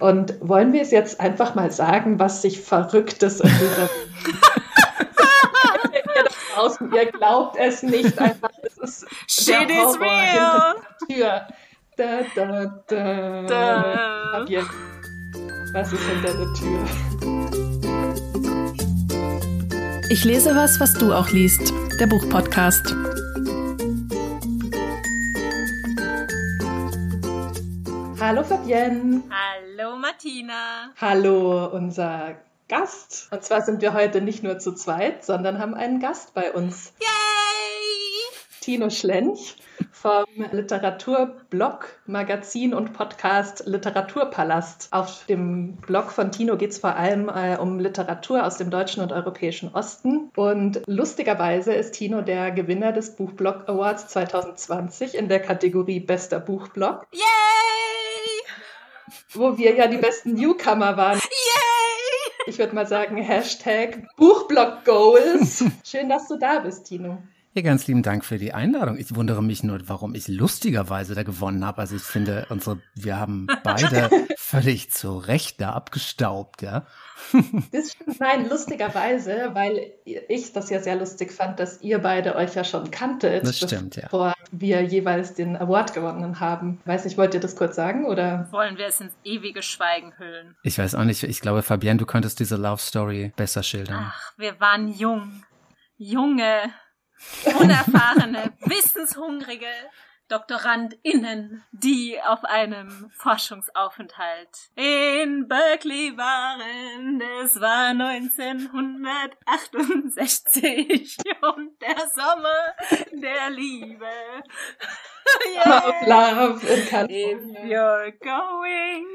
Und wollen wir es jetzt einfach mal sagen, was sich Verrücktes in dieser draußen, ihr glaubt es nicht einfach. Es ist Shit is real. Tür. Da, da, da. Da. Was ist hinter der Tür? Ich lese was, was du auch liest. Der Buchpodcast. Hallo Fabienne. Hallo Martina. Hallo unser Gast. Und zwar sind wir heute nicht nur zu zweit, sondern haben einen Gast bei uns. Yay! Tino Schlench vom Literaturblog, Magazin und Podcast Literaturpalast. Auf dem Blog von Tino geht es vor allem äh, um Literatur aus dem deutschen und europäischen Osten. Und lustigerweise ist Tino der Gewinner des Buchblog Awards 2020 in der Kategorie Bester Buchblog, Yay! wo wir ja die besten Newcomer waren. Yay! Ich würde mal sagen, Hashtag Buchblog Goals. Schön, dass du da bist, Tino. Ja, ganz lieben Dank für die Einladung. Ich wundere mich nur, warum ich lustigerweise da gewonnen habe. Also ich finde, unsere, wir haben beide völlig zu Recht da abgestaubt, ja. Das stimmt. Nein, lustigerweise, weil ich das ja sehr lustig fand, dass ihr beide euch ja schon kanntet, Das stimmt, ja. bevor wir jeweils den Award gewonnen haben. Weiß nicht, wollt ihr das kurz sagen oder? Wollen wir es ins ewige Schweigen hüllen? Ich weiß auch nicht, ich glaube, Fabienne, du könntest diese Love Story besser schildern. Ach, wir waren jung. Junge, unerfahrene, wissenshungrige DoktorandInnen, die auf einem Forschungsaufenthalt in Berkeley waren. Es war 1968 und der Sommer der Liebe. Of Love in If California. you're going.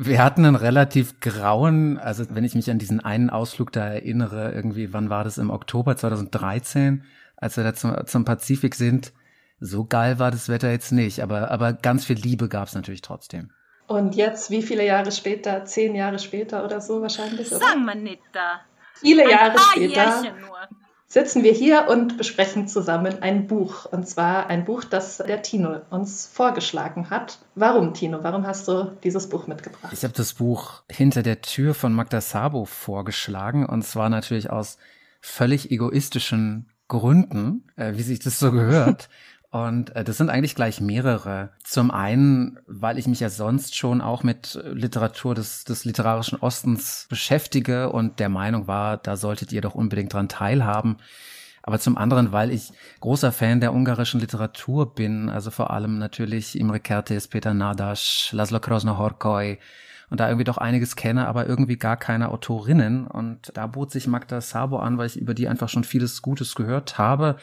Wir hatten einen relativ grauen, also wenn ich mich an diesen einen Ausflug da erinnere, irgendwie, wann war das? Im Oktober 2013, als wir da zum, zum Pazifik sind. So geil war das Wetter jetzt nicht, aber, aber ganz viel Liebe gab es natürlich trotzdem. Und jetzt, wie viele Jahre später? Zehn Jahre später oder so wahrscheinlich? Oder? Sagen wir nicht da. Viele Ein Jahre paar später Jährchen nur. Sitzen wir hier und besprechen zusammen ein Buch. Und zwar ein Buch, das der Tino uns vorgeschlagen hat. Warum, Tino? Warum hast du dieses Buch mitgebracht? Ich habe das Buch Hinter der Tür von Magda Sabo vorgeschlagen und zwar natürlich aus völlig egoistischen Gründen, äh, wie sich das so gehört. Und äh, das sind eigentlich gleich mehrere. Zum einen, weil ich mich ja sonst schon auch mit Literatur des, des literarischen Ostens beschäftige und der Meinung war, da solltet ihr doch unbedingt dran teilhaben. Aber zum anderen, weil ich großer Fan der ungarischen Literatur bin, also vor allem natürlich Imre Kertész, Peter Nadasch, Laszlo Krosno-Horkoy und da irgendwie doch einiges kenne, aber irgendwie gar keine Autorinnen. Und da bot sich Magda Sabo an, weil ich über die einfach schon vieles Gutes gehört habe.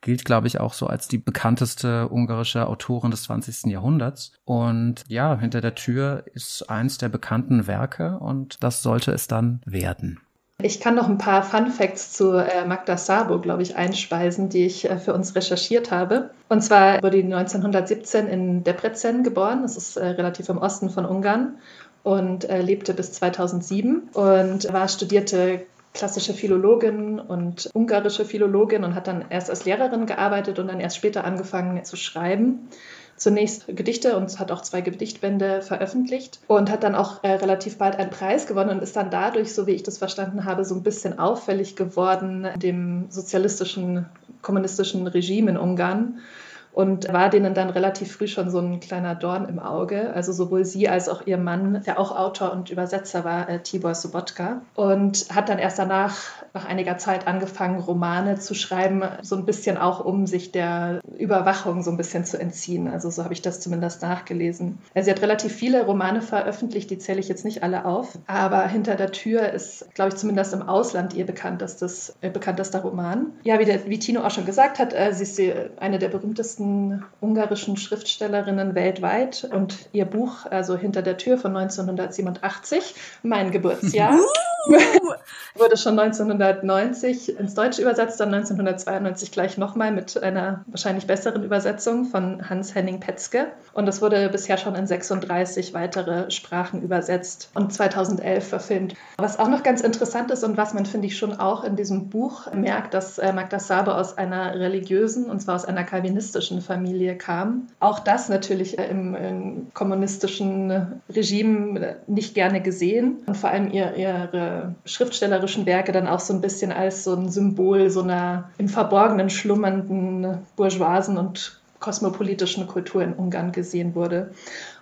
Gilt, glaube ich, auch so als die bekannteste ungarische Autorin des 20. Jahrhunderts. Und ja, hinter der Tür ist eins der bekannten Werke und das sollte es dann werden. Ich kann noch ein paar Fun Facts zu äh, Magda Sabo, glaube ich, einspeisen, die ich äh, für uns recherchiert habe. Und zwar wurde die 1917 in Debrecen geboren. Das ist äh, relativ im Osten von Ungarn und äh, lebte bis 2007 und war studierte klassische Philologin und ungarische Philologin und hat dann erst als Lehrerin gearbeitet und dann erst später angefangen zu schreiben. Zunächst Gedichte und hat auch zwei Gedichtbände veröffentlicht und hat dann auch äh, relativ bald einen Preis gewonnen und ist dann dadurch, so wie ich das verstanden habe, so ein bisschen auffällig geworden dem sozialistischen, kommunistischen Regime in Ungarn und war denen dann relativ früh schon so ein kleiner Dorn im Auge. Also sowohl sie als auch ihr Mann, der auch Autor und Übersetzer war, äh, Tibor Sobotka. Und hat dann erst danach, nach einiger Zeit, angefangen, Romane zu schreiben, so ein bisschen auch, um sich der Überwachung so ein bisschen zu entziehen. Also so habe ich das zumindest nachgelesen. Also sie hat relativ viele Romane veröffentlicht, die zähle ich jetzt nicht alle auf. Aber hinter der Tür ist, glaube ich, zumindest im Ausland ihr bekanntestes, äh, bekanntester Roman. Ja, wie, der, wie Tino auch schon gesagt hat, äh, sie ist die, eine der berühmtesten ungarischen Schriftstellerinnen weltweit und ihr Buch, also Hinter der Tür von 1987, mein Geburtsjahr, Wurde schon 1990 ins Deutsche übersetzt, dann 1992 gleich nochmal mit einer wahrscheinlich besseren Übersetzung von Hans-Henning Petzke. Und es wurde bisher schon in 36 weitere Sprachen übersetzt und 2011 verfilmt. Was auch noch ganz interessant ist und was man, finde ich, schon auch in diesem Buch merkt, dass äh, Magda Sabe aus einer religiösen, und zwar aus einer kalvinistischen Familie kam. Auch das natürlich äh, im, im kommunistischen Regime nicht gerne gesehen und vor allem ihr, ihre schriftstellerischen Werke dann auch so ein bisschen als so ein Symbol so einer im Verborgenen schlummernden bourgeoisen und kosmopolitischen Kultur in Ungarn gesehen wurde.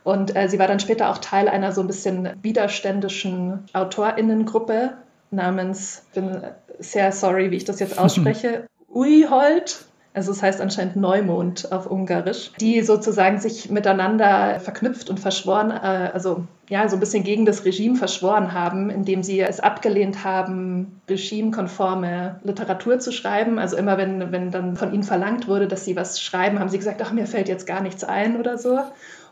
Und äh, sie war dann später auch Teil einer so ein bisschen widerständischen AutorInnengruppe namens, bin sehr sorry, wie ich das jetzt ausspreche, Uihold. Also es heißt anscheinend Neumond auf Ungarisch, die sozusagen sich miteinander verknüpft und verschworen, äh, also ja, so ein bisschen gegen das Regime verschworen haben, indem sie es abgelehnt haben, regimekonforme Literatur zu schreiben. Also immer wenn, wenn dann von ihnen verlangt wurde, dass sie was schreiben, haben sie gesagt, ach, mir fällt jetzt gar nichts ein oder so.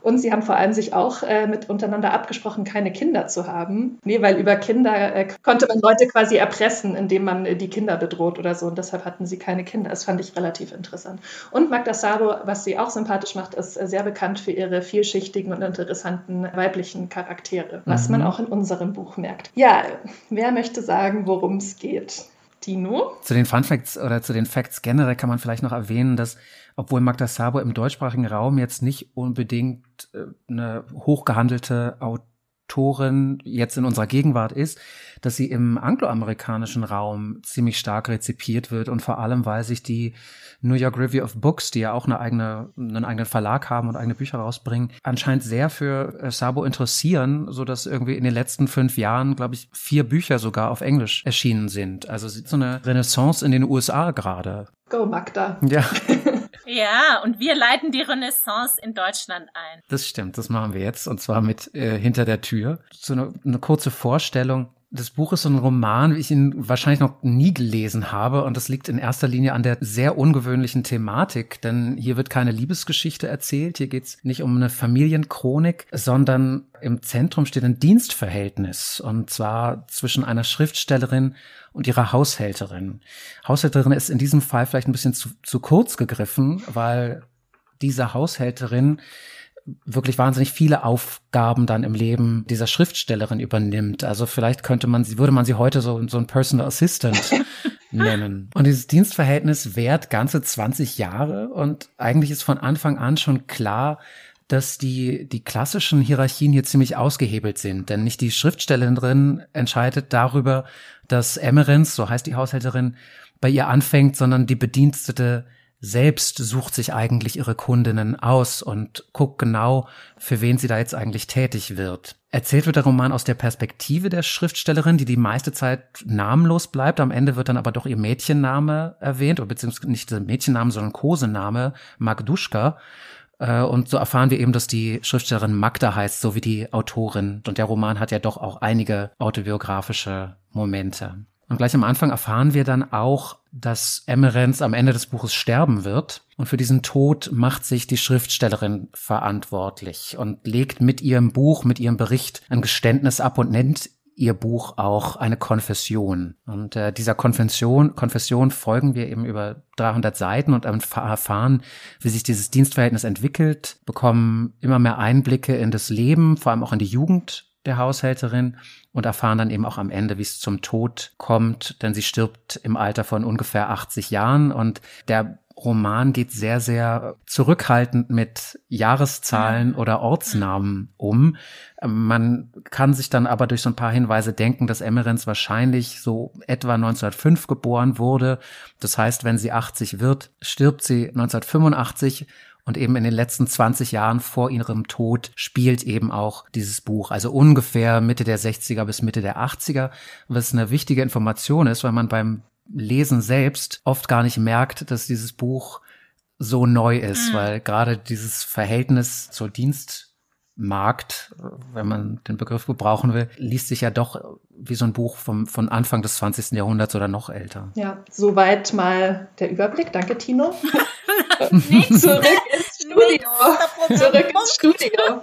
Und sie haben vor allem sich auch äh, mit untereinander abgesprochen, keine Kinder zu haben. Nee, weil über Kinder äh, konnte man Leute quasi erpressen, indem man äh, die Kinder bedroht oder so. Und deshalb hatten sie keine Kinder. Das fand ich relativ interessant. Und Magda Sabo, was sie auch sympathisch macht, ist äh, sehr bekannt für ihre vielschichtigen und interessanten weiblichen Charaktere, was mhm. man auch in unserem Buch merkt. Ja, wer möchte sagen, worum es geht? Tino? Zu den Fun Facts oder zu den Facts generell kann man vielleicht noch erwähnen, dass obwohl Magda Sabo im deutschsprachigen Raum jetzt nicht unbedingt äh, eine hochgehandelte Autorin jetzt in unserer Gegenwart ist, dass sie im angloamerikanischen Raum ziemlich stark rezipiert wird und vor allem, weil sich die New York Review of Books, die ja auch eine eigene, einen eigenen Verlag haben und eigene Bücher rausbringen, anscheinend sehr für äh, Sabo interessieren, so dass irgendwie in den letzten fünf Jahren, glaube ich, vier Bücher sogar auf Englisch erschienen sind. Also so eine Renaissance in den USA gerade. Go Magda. Ja. Ja, und wir leiten die Renaissance in Deutschland ein. Das stimmt, das machen wir jetzt und zwar mit äh, Hinter der Tür. So eine, eine kurze Vorstellung. Das Buch ist so ein Roman, wie ich ihn wahrscheinlich noch nie gelesen habe. Und das liegt in erster Linie an der sehr ungewöhnlichen Thematik. Denn hier wird keine Liebesgeschichte erzählt. Hier geht es nicht um eine Familienchronik, sondern im Zentrum steht ein Dienstverhältnis. Und zwar zwischen einer Schriftstellerin und ihrer Haushälterin. Haushälterin ist in diesem Fall vielleicht ein bisschen zu, zu kurz gegriffen, weil diese Haushälterin wirklich wahnsinnig viele Aufgaben dann im Leben dieser Schriftstellerin übernimmt. Also vielleicht könnte man sie, würde man sie heute so, so ein Personal Assistant nennen. Und dieses Dienstverhältnis währt ganze 20 Jahre und eigentlich ist von Anfang an schon klar, dass die, die klassischen Hierarchien hier ziemlich ausgehebelt sind. Denn nicht die Schriftstellerin entscheidet darüber, dass Emerens, so heißt die Haushälterin, bei ihr anfängt, sondern die Bedienstete selbst sucht sich eigentlich ihre Kundinnen aus und guckt genau, für wen sie da jetzt eigentlich tätig wird. Erzählt wird der Roman aus der Perspektive der Schriftstellerin, die die meiste Zeit namenlos bleibt. Am Ende wird dann aber doch ihr Mädchenname erwähnt, oder beziehungsweise nicht der Mädchenname, sondern Kosename, Magduschka. Äh, und so erfahren wir eben, dass die Schriftstellerin Magda heißt, so wie die Autorin. Und der Roman hat ja doch auch einige autobiografische Momente. Und gleich am Anfang erfahren wir dann auch, dass Emerenz am Ende des Buches sterben wird. Und für diesen Tod macht sich die Schriftstellerin verantwortlich und legt mit ihrem Buch, mit ihrem Bericht ein Geständnis ab und nennt ihr Buch auch eine Konfession. Und äh, dieser Konfession, Konfession folgen wir eben über 300 Seiten und erfahren, wie sich dieses Dienstverhältnis entwickelt, bekommen immer mehr Einblicke in das Leben, vor allem auch in die Jugend der Haushälterin und erfahren dann eben auch am Ende, wie es zum Tod kommt, denn sie stirbt im Alter von ungefähr 80 Jahren und der Roman geht sehr, sehr zurückhaltend mit Jahreszahlen oder Ortsnamen um. Man kann sich dann aber durch so ein paar Hinweise denken, dass Emmerens wahrscheinlich so etwa 1905 geboren wurde. Das heißt, wenn sie 80 wird, stirbt sie 1985 und eben in den letzten 20 Jahren vor ihrem Tod spielt eben auch dieses Buch. Also ungefähr Mitte der 60er bis Mitte der 80er, was eine wichtige Information ist, weil man beim Lesen selbst oft gar nicht merkt, dass dieses Buch so neu ist, mhm. weil gerade dieses Verhältnis zur Dienstmarkt, wenn man den Begriff gebrauchen will, liest sich ja doch wie so ein Buch vom, von Anfang des 20. Jahrhunderts oder noch älter. Ja, soweit mal der Überblick. Danke, Tino. Zurück ins Studio. Zurück ins Studio.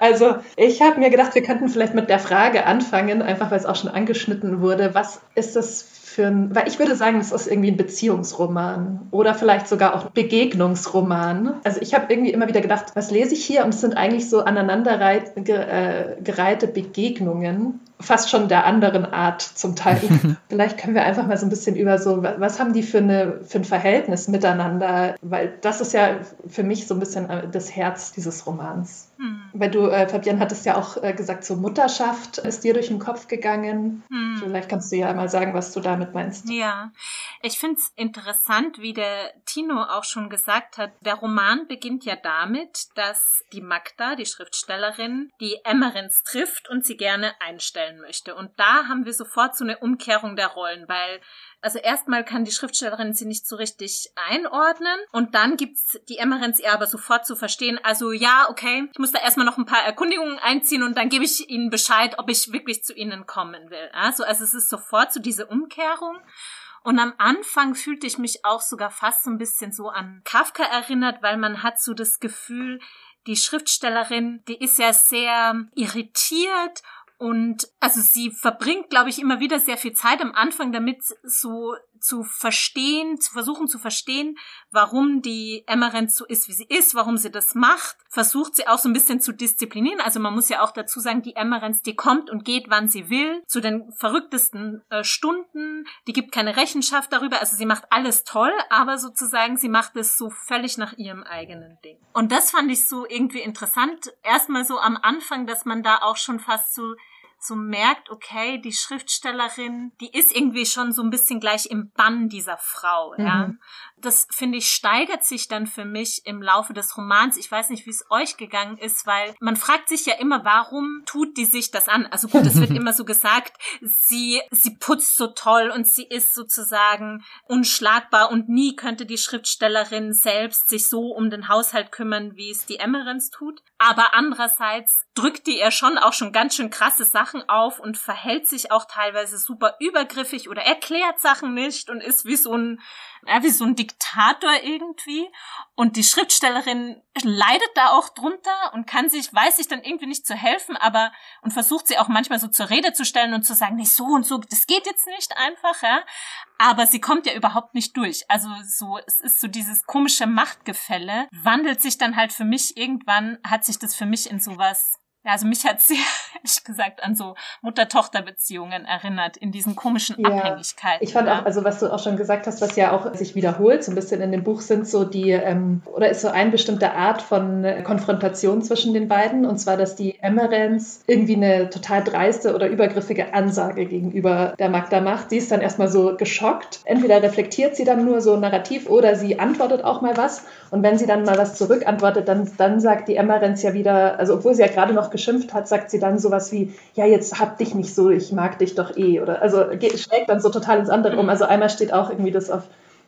Also ich habe mir gedacht, wir könnten vielleicht mit der Frage anfangen, einfach weil es auch schon angeschnitten wurde. Was ist das für ein, weil ich würde sagen, es ist irgendwie ein Beziehungsroman oder vielleicht sogar auch ein Begegnungsroman. Also ich habe irgendwie immer wieder gedacht, was lese ich hier? Und es sind eigentlich so aneinandergereihte Begegnungen fast schon der anderen Art zum Teil. Vielleicht können wir einfach mal so ein bisschen über so, was haben die für, eine, für ein Verhältnis miteinander? Weil das ist ja für mich so ein bisschen äh, das Herz dieses Romans. Hm. Weil du, äh, Fabian, hattest ja auch äh, gesagt, so Mutterschaft ist dir durch den Kopf gegangen. Hm. Vielleicht kannst du ja mal sagen, was du damit meinst. Ja, ich finde es interessant, wie der Tino auch schon gesagt hat. Der Roman beginnt ja damit, dass die Magda, die Schriftstellerin, die Emmerins trifft und sie gerne einstellen möchte. Und da haben wir sofort so eine Umkehrung der Rollen, weil also erstmal kann die Schriftstellerin sie nicht so richtig einordnen und dann gibt's die Emmerens ihr aber sofort zu verstehen. Also ja, okay, ich muss da erstmal noch ein paar Erkundigungen einziehen und dann gebe ich ihnen Bescheid, ob ich wirklich zu ihnen kommen will. Also, also es ist sofort so diese Umkehrung. Und am Anfang fühlte ich mich auch sogar fast so ein bisschen so an Kafka erinnert, weil man hat so das Gefühl, die Schriftstellerin, die ist ja sehr irritiert und also sie verbringt, glaube ich, immer wieder sehr viel Zeit am Anfang damit, so zu verstehen, zu versuchen zu verstehen, warum die Emmerens so ist, wie sie ist, warum sie das macht, versucht sie auch so ein bisschen zu disziplinieren. Also man muss ja auch dazu sagen, die Emmerens, die kommt und geht, wann sie will, zu den verrücktesten äh, Stunden, die gibt keine Rechenschaft darüber, also sie macht alles toll, aber sozusagen sie macht es so völlig nach ihrem eigenen Ding. Und das fand ich so irgendwie interessant, erstmal so am Anfang, dass man da auch schon fast so so merkt, okay, die Schriftstellerin, die ist irgendwie schon so ein bisschen gleich im Bann dieser Frau, mhm. ja. Das finde ich steigert sich dann für mich im Laufe des Romans. Ich weiß nicht, wie es euch gegangen ist, weil man fragt sich ja immer, warum tut die sich das an? Also gut, es wird immer so gesagt, sie, sie putzt so toll und sie ist sozusagen unschlagbar und nie könnte die Schriftstellerin selbst sich so um den Haushalt kümmern, wie es die Emmerens tut. Aber andererseits drückt die ihr schon auch schon ganz schön krasse Sachen auf und verhält sich auch teilweise super übergriffig oder erklärt Sachen nicht und ist wie so ein ja, wie so ein Diktator irgendwie. Und die Schriftstellerin leidet da auch drunter und kann sich, weiß sich dann irgendwie nicht zu helfen, aber und versucht sie auch manchmal so zur Rede zu stellen und zu sagen, nicht so und so, das geht jetzt nicht einfach, ja. Aber sie kommt ja überhaupt nicht durch. Also so, es ist so dieses komische Machtgefälle, wandelt sich dann halt für mich irgendwann, hat sich das für mich in sowas ja, also mich hat sehr, ehrlich gesagt, an so Mutter-Tochter-Beziehungen erinnert, in diesen komischen ja, Abhängigkeiten. Ich fand auch, also was du auch schon gesagt hast, was ja auch sich wiederholt, so ein bisschen in dem Buch sind so die, ähm, oder ist so eine bestimmte Art von äh, Konfrontation zwischen den beiden, und zwar, dass die Emmerens irgendwie eine total dreiste oder übergriffige Ansage gegenüber der Magda macht. Sie ist dann erstmal so geschockt. Entweder reflektiert sie dann nur so narrativ oder sie antwortet auch mal was. Und wenn sie dann mal was zurückantwortet, dann, dann sagt die Emmerens ja wieder, also obwohl sie ja gerade noch geschimpft hat, sagt sie dann sowas wie, ja, jetzt hab dich nicht so, ich mag dich doch eh. Oder also schlägt dann so total ins andere um. Also einmal steht auch irgendwie das auf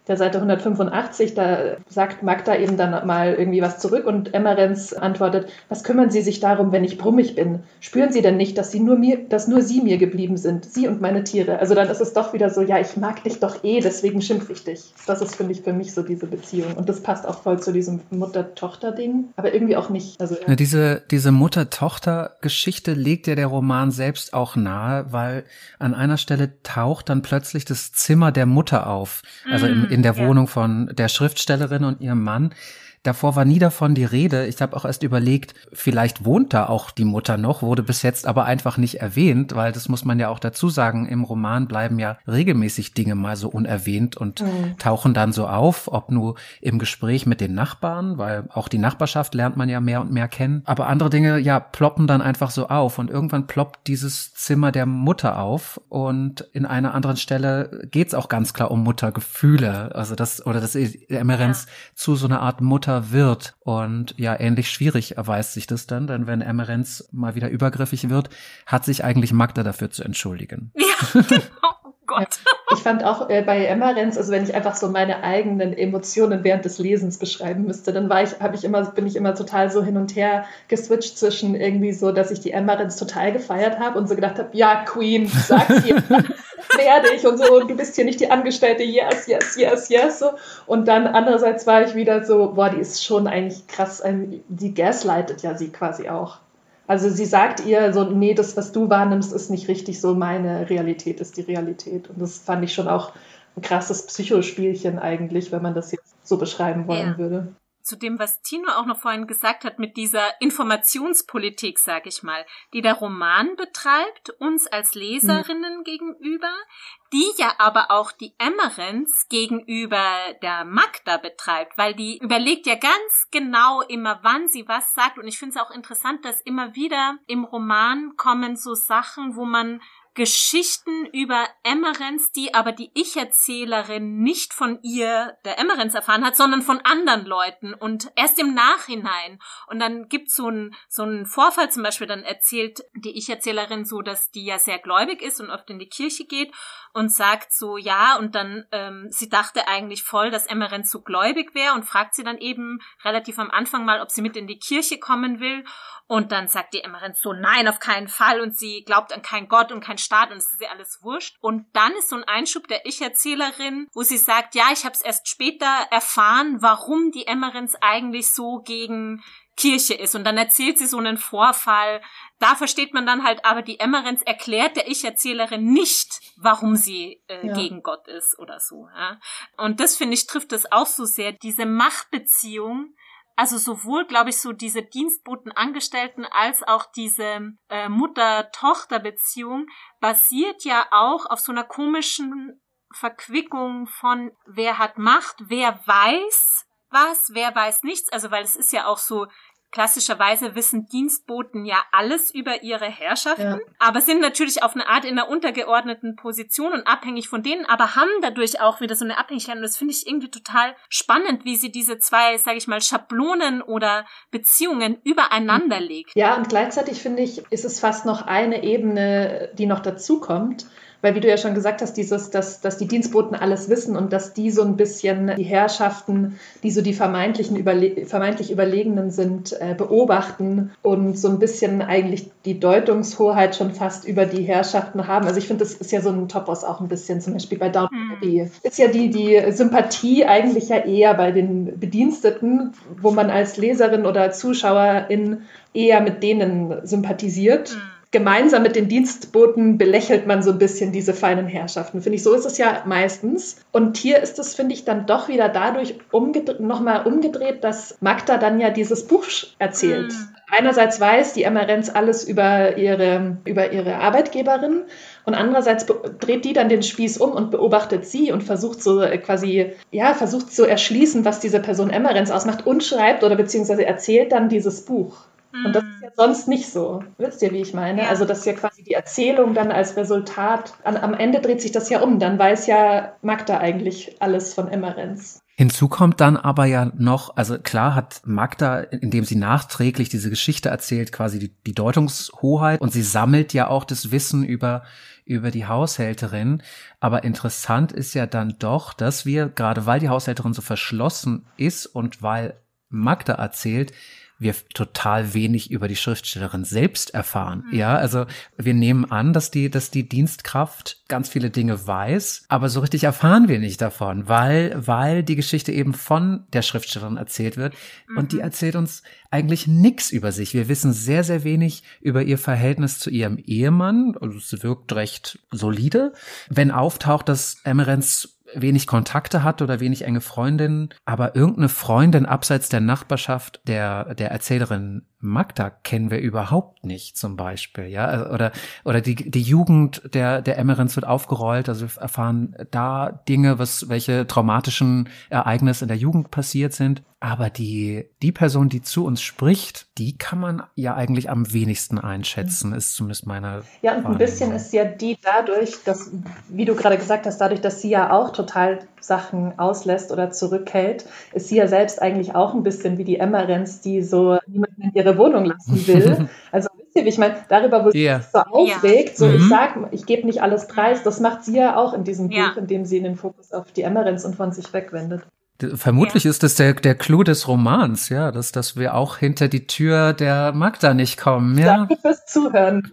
der Seite 185, da sagt Magda eben dann mal irgendwie was zurück und Emmerens antwortet, was kümmern Sie sich darum, wenn ich brummig bin? Spüren Sie denn nicht, dass Sie nur mir, dass nur Sie mir geblieben sind, Sie und meine Tiere? Also dann ist es doch wieder so, ja, ich mag dich doch eh, deswegen schimpf ich dich. Das ist, finde ich, für mich so diese Beziehung. Und das passt auch voll zu diesem Mutter-Tochter-Ding, aber irgendwie auch nicht. Also, ja. diese, diese Mutter-Tochter-Geschichte legt ja der Roman selbst auch nahe, weil an einer Stelle taucht dann plötzlich das Zimmer der Mutter auf. Also im, in der Wohnung von der Schriftstellerin und ihrem Mann. Davor war nie davon die Rede. Ich habe auch erst überlegt, vielleicht wohnt da auch die Mutter noch, wurde bis jetzt aber einfach nicht erwähnt, weil das muss man ja auch dazu sagen, im Roman bleiben ja regelmäßig Dinge mal so unerwähnt und mhm. tauchen dann so auf, ob nur im Gespräch mit den Nachbarn, weil auch die Nachbarschaft lernt man ja mehr und mehr kennen. Aber andere Dinge, ja, ploppen dann einfach so auf und irgendwann ploppt dieses Zimmer der Mutter auf und in einer anderen Stelle geht's auch ganz klar um Muttergefühle. Also das, oder das Emerenz ja. zu so einer Art Mutter wird. Und ja, ähnlich schwierig erweist sich das dann, denn wenn Emerenz mal wieder übergriffig wird, hat sich eigentlich Magda dafür zu entschuldigen. Ja, genau. Oh Gott. Ich fand auch äh, bei Emmerenz, also wenn ich einfach so meine eigenen Emotionen während des Lesens beschreiben müsste, dann war ich, habe ich immer, bin ich immer total so hin und her geswitcht zwischen irgendwie so, dass ich die Emmerenz total gefeiert habe und so gedacht habe, ja, Queen, sag's ihr. werde ich und so, du bist hier nicht die Angestellte, yes, yes, yes, yes. So. Und dann andererseits war ich wieder so, boah, die ist schon eigentlich krass, die gaslightet ja sie quasi auch. Also sie sagt ihr so, nee, das, was du wahrnimmst, ist nicht richtig so, meine Realität ist die Realität. Und das fand ich schon auch ein krasses Psychospielchen eigentlich, wenn man das jetzt so beschreiben wollen ja. würde zu dem, was Tino auch noch vorhin gesagt hat, mit dieser Informationspolitik, sag ich mal, die der Roman betreibt, uns als Leserinnen mhm. gegenüber, die ja aber auch die Emmerens gegenüber der Magda betreibt, weil die überlegt ja ganz genau immer, wann sie was sagt. Und ich finde es auch interessant, dass immer wieder im Roman kommen so Sachen, wo man Geschichten über Emmerens, die aber die Ich-Erzählerin nicht von ihr, der Emmerens, erfahren hat, sondern von anderen Leuten und erst im Nachhinein. Und dann gibt so ein so einen Vorfall zum Beispiel, dann erzählt die Ich-Erzählerin so, dass die ja sehr gläubig ist und oft in die Kirche geht und sagt so, ja, und dann, ähm, sie dachte eigentlich voll, dass Emmerens so gläubig wäre und fragt sie dann eben relativ am Anfang mal, ob sie mit in die Kirche kommen will. Und dann sagt die Emmerens so, nein, auf keinen Fall. Und sie glaubt an keinen Gott und keinen Staat und es ist ihr alles wurscht. Und dann ist so ein Einschub der Ich-Erzählerin, wo sie sagt, ja, ich habe es erst später erfahren, warum die Emmerens eigentlich so gegen Kirche ist. Und dann erzählt sie so einen Vorfall. Da versteht man dann halt, aber die Emmerens erklärt der Ich-Erzählerin nicht, warum sie äh, ja. gegen Gott ist oder so. Ja? Und das finde ich trifft das auch so sehr. Diese Machtbeziehung, also sowohl, glaube ich, so diese Dienstbotenangestellten als auch diese äh, Mutter-Tochter-Beziehung basiert ja auch auf so einer komischen Verquickung von wer hat Macht, wer weiß was, wer weiß nichts. Also weil es ist ja auch so Klassischerweise wissen Dienstboten ja alles über ihre Herrschaften, ja. aber sind natürlich auf eine Art in einer untergeordneten Position und abhängig von denen, aber haben dadurch auch wieder so eine Abhängigkeit. Und das finde ich irgendwie total spannend, wie sie diese zwei, sage ich mal, Schablonen oder Beziehungen übereinander legt. Ja, und gleichzeitig finde ich, ist es fast noch eine Ebene, die noch dazukommt. Weil, wie du ja schon gesagt hast, dieses, dass, dass die Dienstboten alles wissen und dass die so ein bisschen die Herrschaften, die so die vermeintlichen Überle vermeintlich Überlegenen sind, äh, beobachten und so ein bisschen eigentlich die Deutungshoheit schon fast über die Herrschaften haben. Also ich finde, das ist ja so ein Topos auch ein bisschen, zum Beispiel bei Downton hm. Abbey. Ist ja die, die Sympathie eigentlich ja eher bei den Bediensteten, wo man als Leserin oder Zuschauerin eher mit denen sympathisiert. Mhm gemeinsam mit den Dienstboten belächelt man so ein bisschen diese feinen Herrschaften. Finde ich, so ist es ja meistens. Und hier ist es, finde ich, dann doch wieder dadurch umgedreht, nochmal umgedreht, dass Magda dann ja dieses Buch erzählt. Mhm. Einerseits weiß die Emma Renz alles über ihre, über ihre Arbeitgeberin und andererseits dreht die dann den Spieß um und beobachtet sie und versucht so äh, quasi, ja, versucht zu erschließen, was diese Person Emma Renz ausmacht und schreibt oder beziehungsweise erzählt dann dieses Buch. Und das ist ja sonst nicht so. Wisst ihr, wie ich meine? Ja. Also, das ist ja quasi die Erzählung dann als Resultat. An, am Ende dreht sich das ja um. Dann weiß ja Magda eigentlich alles von Emmerenz. Hinzu kommt dann aber ja noch, also klar hat Magda, indem sie nachträglich diese Geschichte erzählt, quasi die, die Deutungshoheit und sie sammelt ja auch das Wissen über, über die Haushälterin. Aber interessant ist ja dann doch, dass wir, gerade weil die Haushälterin so verschlossen ist und weil Magda erzählt, wir total wenig über die Schriftstellerin selbst erfahren. Mhm. Ja, also wir nehmen an, dass die, dass die Dienstkraft ganz viele Dinge weiß, aber so richtig erfahren wir nicht davon, weil, weil die Geschichte eben von der Schriftstellerin erzählt wird mhm. und die mhm. erzählt uns eigentlich nichts über sich. Wir wissen sehr, sehr wenig über ihr Verhältnis zu ihrem Ehemann. Also sie wirkt recht solide. Wenn auftaucht, dass Emerenz wenig Kontakte hat oder wenig enge Freundinnen, aber irgendeine Freundin abseits der Nachbarschaft der, der Erzählerin Magda kennen wir überhaupt nicht zum Beispiel, ja, oder, oder die, die Jugend der, der Emmerins wird aufgerollt, also wir erfahren da Dinge, was, welche traumatischen Ereignisse in der Jugend passiert sind. Aber die, die Person, die zu uns spricht, die kann man ja eigentlich am wenigsten einschätzen, ist zumindest meine. Ja, und ein bisschen ist ja die dadurch, dass, wie du gerade gesagt hast, dadurch, dass sie ja auch total Sachen auslässt oder zurückhält, ist sie ja selbst eigentlich auch ein bisschen wie die Emmerens, die so niemanden in ihre Wohnung lassen will. Also wisst ihr, wie ich meine, darüber, wo yeah. sie sich so aufregt, so mhm. ich sag, ich gebe nicht alles preis, das macht sie ja auch in diesem ja. Buch, in dem sie den Fokus auf die Emmerens und von sich wegwendet. Vermutlich ja. ist das der, der Clou des Romans, ja, dass, dass wir auch hinter die Tür der Magda nicht kommen, ja. Danke fürs Zuhören.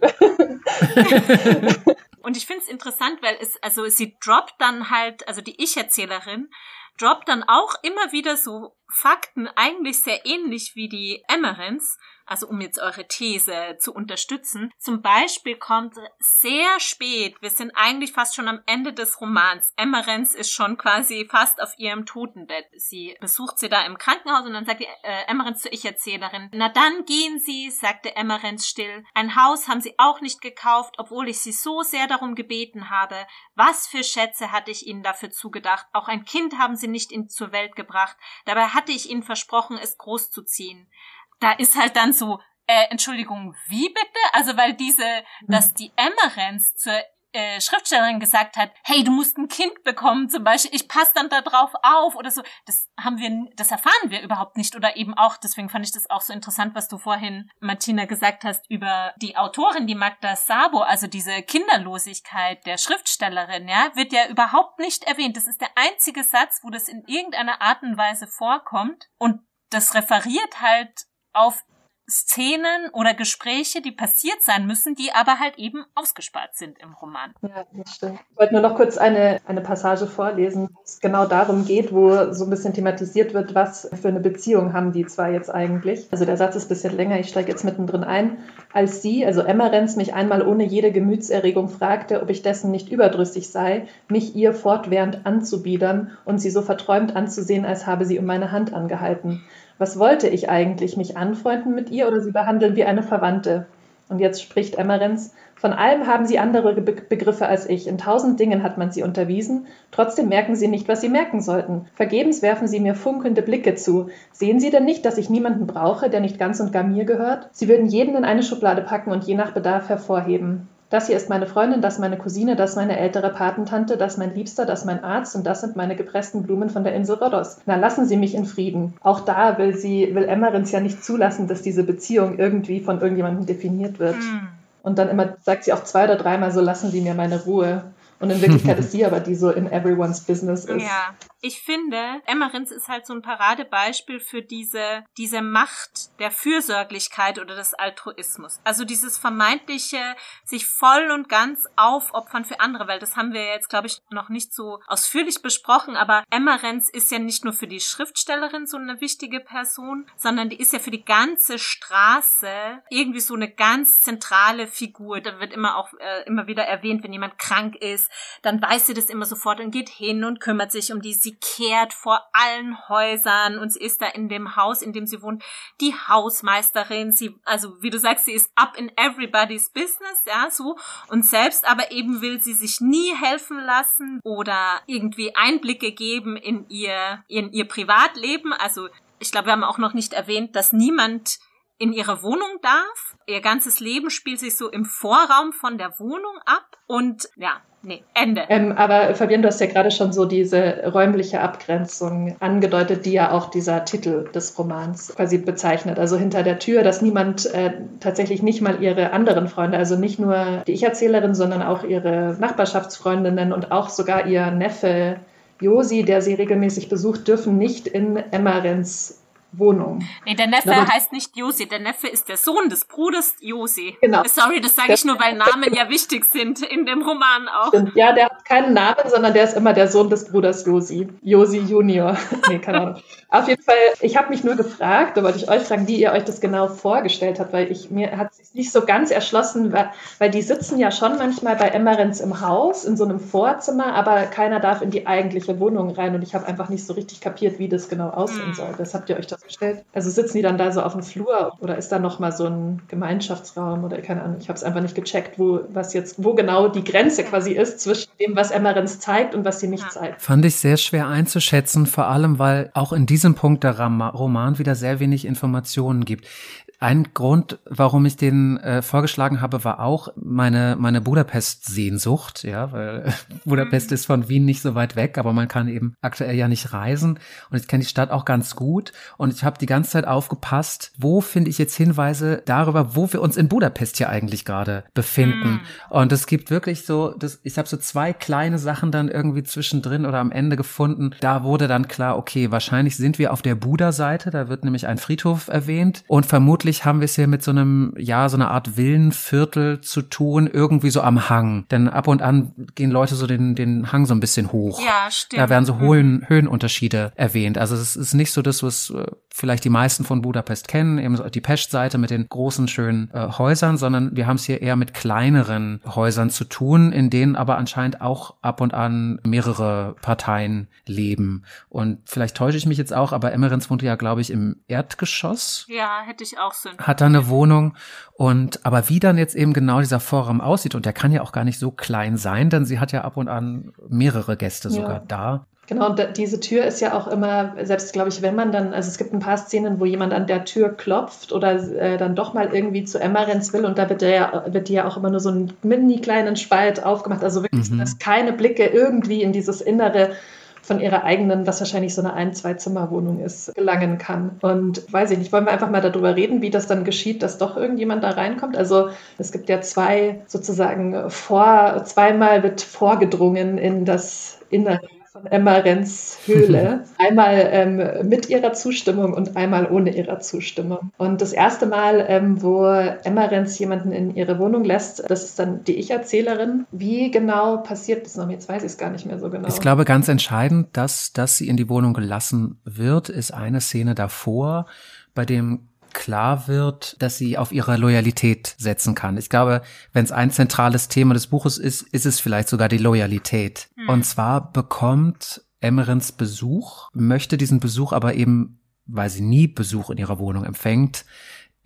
Und ich finde es interessant, weil es, also sie droppt dann halt, also die Ich-Erzählerin droppt dann auch immer wieder so Fakten, eigentlich sehr ähnlich wie die Emmerens, also um jetzt eure These zu unterstützen. Zum Beispiel kommt sehr spät, wir sind eigentlich fast schon am Ende des Romans. Emmerenz ist schon quasi fast auf ihrem Totenbett. Sie besucht sie da im Krankenhaus und dann sagt die, äh, Emmerenz zur Ich-Erzählerin, na dann gehen Sie, sagte Emmerenz still. Ein Haus haben Sie auch nicht gekauft, obwohl ich Sie so sehr darum gebeten habe. Was für Schätze hatte ich Ihnen dafür zugedacht? Auch ein Kind haben Sie nicht in, zur Welt gebracht. Dabei hatte ich Ihnen versprochen, es großzuziehen. Da ist halt dann so, äh, Entschuldigung, wie bitte? Also weil diese, dass die Emmerenz zur äh, Schriftstellerin gesagt hat, hey, du musst ein Kind bekommen zum Beispiel, ich passe dann da drauf auf oder so. Das haben wir, das erfahren wir überhaupt nicht oder eben auch, deswegen fand ich das auch so interessant, was du vorhin, Martina, gesagt hast über die Autorin, die Magda Sabo, also diese Kinderlosigkeit der Schriftstellerin, ja, wird ja überhaupt nicht erwähnt. Das ist der einzige Satz, wo das in irgendeiner Art und Weise vorkommt und das referiert halt auf Szenen oder Gespräche, die passiert sein müssen, die aber halt eben ausgespart sind im Roman. Ja, das stimmt. Ich wollte nur noch kurz eine, eine Passage vorlesen, wo es genau darum geht, wo so ein bisschen thematisiert wird, was für eine Beziehung haben die zwei jetzt eigentlich. Also der Satz ist ein bisschen länger, ich steige jetzt mittendrin ein. Als sie, also Emma Renz, mich einmal ohne jede Gemütserregung fragte, ob ich dessen nicht überdrüssig sei, mich ihr fortwährend anzubiedern und sie so verträumt anzusehen, als habe sie um meine Hand angehalten. Was wollte ich eigentlich? Mich anfreunden mit ihr oder sie behandeln wie eine Verwandte? Und jetzt spricht Emmerenz, von allem haben sie andere Be Begriffe als ich. In tausend Dingen hat man sie unterwiesen. Trotzdem merken sie nicht, was sie merken sollten. Vergebens werfen sie mir funkelnde Blicke zu. Sehen sie denn nicht, dass ich niemanden brauche, der nicht ganz und gar mir gehört? Sie würden jeden in eine Schublade packen und je nach Bedarf hervorheben. Das hier ist meine Freundin, das meine Cousine, das meine ältere Patentante, das mein Liebster, das mein Arzt und das sind meine gepressten Blumen von der Insel Rhodos. Na, lassen Sie mich in Frieden. Auch da will sie, will Emmerins ja nicht zulassen, dass diese Beziehung irgendwie von irgendjemandem definiert wird. Hm. Und dann immer sagt sie auch zwei oder dreimal so, lassen Sie mir meine Ruhe. Und in Wirklichkeit ist sie aber die so in everyone's business ist. Ja, ich finde, Emmerins ist halt so ein Paradebeispiel für diese, diese Macht der Fürsorglichkeit oder des Altruismus. Also dieses vermeintliche, sich voll und ganz aufopfern für andere, weil das haben wir jetzt, glaube ich, noch nicht so ausführlich besprochen, aber Emmerens ist ja nicht nur für die Schriftstellerin so eine wichtige Person, sondern die ist ja für die ganze Straße irgendwie so eine ganz zentrale Figur. Da wird immer auch äh, immer wieder erwähnt, wenn jemand krank ist, dann weiß sie das immer sofort und geht hin und kümmert sich um die sie kehrt vor allen Häusern und sie ist da in dem Haus, in dem sie wohnt, die Hausmeisterin. Sie, also wie du sagst, sie ist up in everybody's business, ja, so. Und selbst aber eben will sie sich nie helfen lassen oder irgendwie Einblicke geben in ihr, in ihr Privatleben. Also ich glaube, wir haben auch noch nicht erwähnt, dass niemand in ihre Wohnung darf. Ihr ganzes Leben spielt sich so im Vorraum von der Wohnung ab. Und ja, Nee, Ende. Ähm, aber Fabian, du hast ja gerade schon so diese räumliche Abgrenzung angedeutet, die ja auch dieser Titel des Romans quasi bezeichnet. Also hinter der Tür, dass niemand äh, tatsächlich nicht mal ihre anderen Freunde, also nicht nur die Ich-Erzählerin, sondern auch ihre Nachbarschaftsfreundinnen und auch sogar ihr Neffe Josi, der sie regelmäßig besucht, dürfen nicht in Emmerens Wohnung. Nee, der Neffe Na, heißt nicht Josi, der Neffe ist der Sohn des Bruders Josi. Genau. Sorry, das sage ich nur, weil Namen ja wichtig sind in dem Roman auch. Stimmt. Ja, der hat keinen Namen, sondern der ist immer der Sohn des Bruders Josi. Josi Junior. nee, keine Ahnung. Auf jeden Fall, ich habe mich nur gefragt, da wollte ich euch fragen, wie ihr euch das genau vorgestellt habt, weil ich mir hat es nicht so ganz erschlossen, weil, weil die sitzen ja schon manchmal bei Emmerens im Haus, in so einem Vorzimmer, aber keiner darf in die eigentliche Wohnung rein und ich habe einfach nicht so richtig kapiert, wie das genau aussehen hm. soll. Das habt ihr euch das gestellt? Also sitzen die dann da so auf dem Flur oder ist da nochmal so ein Gemeinschaftsraum oder keine Ahnung, ich habe es einfach nicht gecheckt, wo was jetzt, wo genau die Grenze quasi ist zwischen dem, was Emmerens zeigt und was sie nicht zeigt. Fand ich sehr schwer einzuschätzen, vor allem, weil auch in diesem Punkt der Roman wieder sehr wenig Informationen gibt. Ein Grund, warum ich den äh, vorgeschlagen habe, war auch meine, meine Budapest-Sehnsucht, ja, weil Budapest ist von Wien nicht so weit weg, aber man kann eben aktuell ja nicht reisen. Und ich kenne die Stadt auch ganz gut. Und ich habe die ganze Zeit aufgepasst, wo finde ich jetzt Hinweise darüber, wo wir uns in Budapest hier eigentlich gerade befinden. Mm. Und es gibt wirklich so, das, ich habe so zwei kleine Sachen dann irgendwie zwischendrin oder am Ende gefunden. Da wurde dann klar, okay, wahrscheinlich sind wir auf der Buda-Seite, da wird nämlich ein Friedhof erwähnt. Und vermutlich vermutlich haben wir es hier mit so einem, ja, so einer Art Villenviertel zu tun, irgendwie so am Hang. Denn ab und an gehen Leute so den, den Hang so ein bisschen hoch. Ja, stimmt. Da werden so Höhen, Höhenunterschiede erwähnt. Also es ist nicht so das, was, vielleicht die meisten von Budapest kennen, eben die Pest-Seite mit den großen, schönen äh, Häusern, sondern wir haben es hier eher mit kleineren Häusern zu tun, in denen aber anscheinend auch ab und an mehrere Parteien leben. Und vielleicht täusche ich mich jetzt auch, aber Emmerens wohnt ja, glaube ich, im Erdgeschoss. Ja, hätte ich auch so. Hat da eine Wohnung. Und aber wie dann jetzt eben genau dieser Vorraum aussieht, und der kann ja auch gar nicht so klein sein, denn sie hat ja ab und an mehrere Gäste sogar ja. da. Genau, und diese Tür ist ja auch immer, selbst glaube ich, wenn man dann, also es gibt ein paar Szenen, wo jemand an der Tür klopft oder äh, dann doch mal irgendwie zu Emma Emmerens will und da wird, der ja, wird die ja auch immer nur so einen mini kleinen Spalt aufgemacht, also wirklich, mhm. dass keine Blicke irgendwie in dieses Innere von ihrer eigenen, was wahrscheinlich so eine Ein-, Zwei-Zimmer-Wohnung ist, gelangen kann. Und weiß ich nicht, wollen wir einfach mal darüber reden, wie das dann geschieht, dass doch irgendjemand da reinkommt? Also es gibt ja zwei sozusagen vor, zweimal wird vorgedrungen in das Innere von Emma Renz Höhle. einmal ähm, mit ihrer Zustimmung und einmal ohne ihrer Zustimmung. Und das erste Mal, ähm, wo Emma Renz jemanden in ihre Wohnung lässt, das ist dann die Ich-Erzählerin. Wie genau passiert das noch? Jetzt weiß ich es gar nicht mehr so genau. Ich glaube, ganz entscheidend, dass, dass sie in die Wohnung gelassen wird, ist eine Szene davor, bei dem klar wird, dass sie auf ihre Loyalität setzen kann. Ich glaube, wenn es ein zentrales Thema des Buches ist, ist es vielleicht sogar die Loyalität. Mhm. Und zwar bekommt Emmerins Besuch, möchte diesen Besuch aber eben, weil sie nie Besuch in ihrer Wohnung empfängt,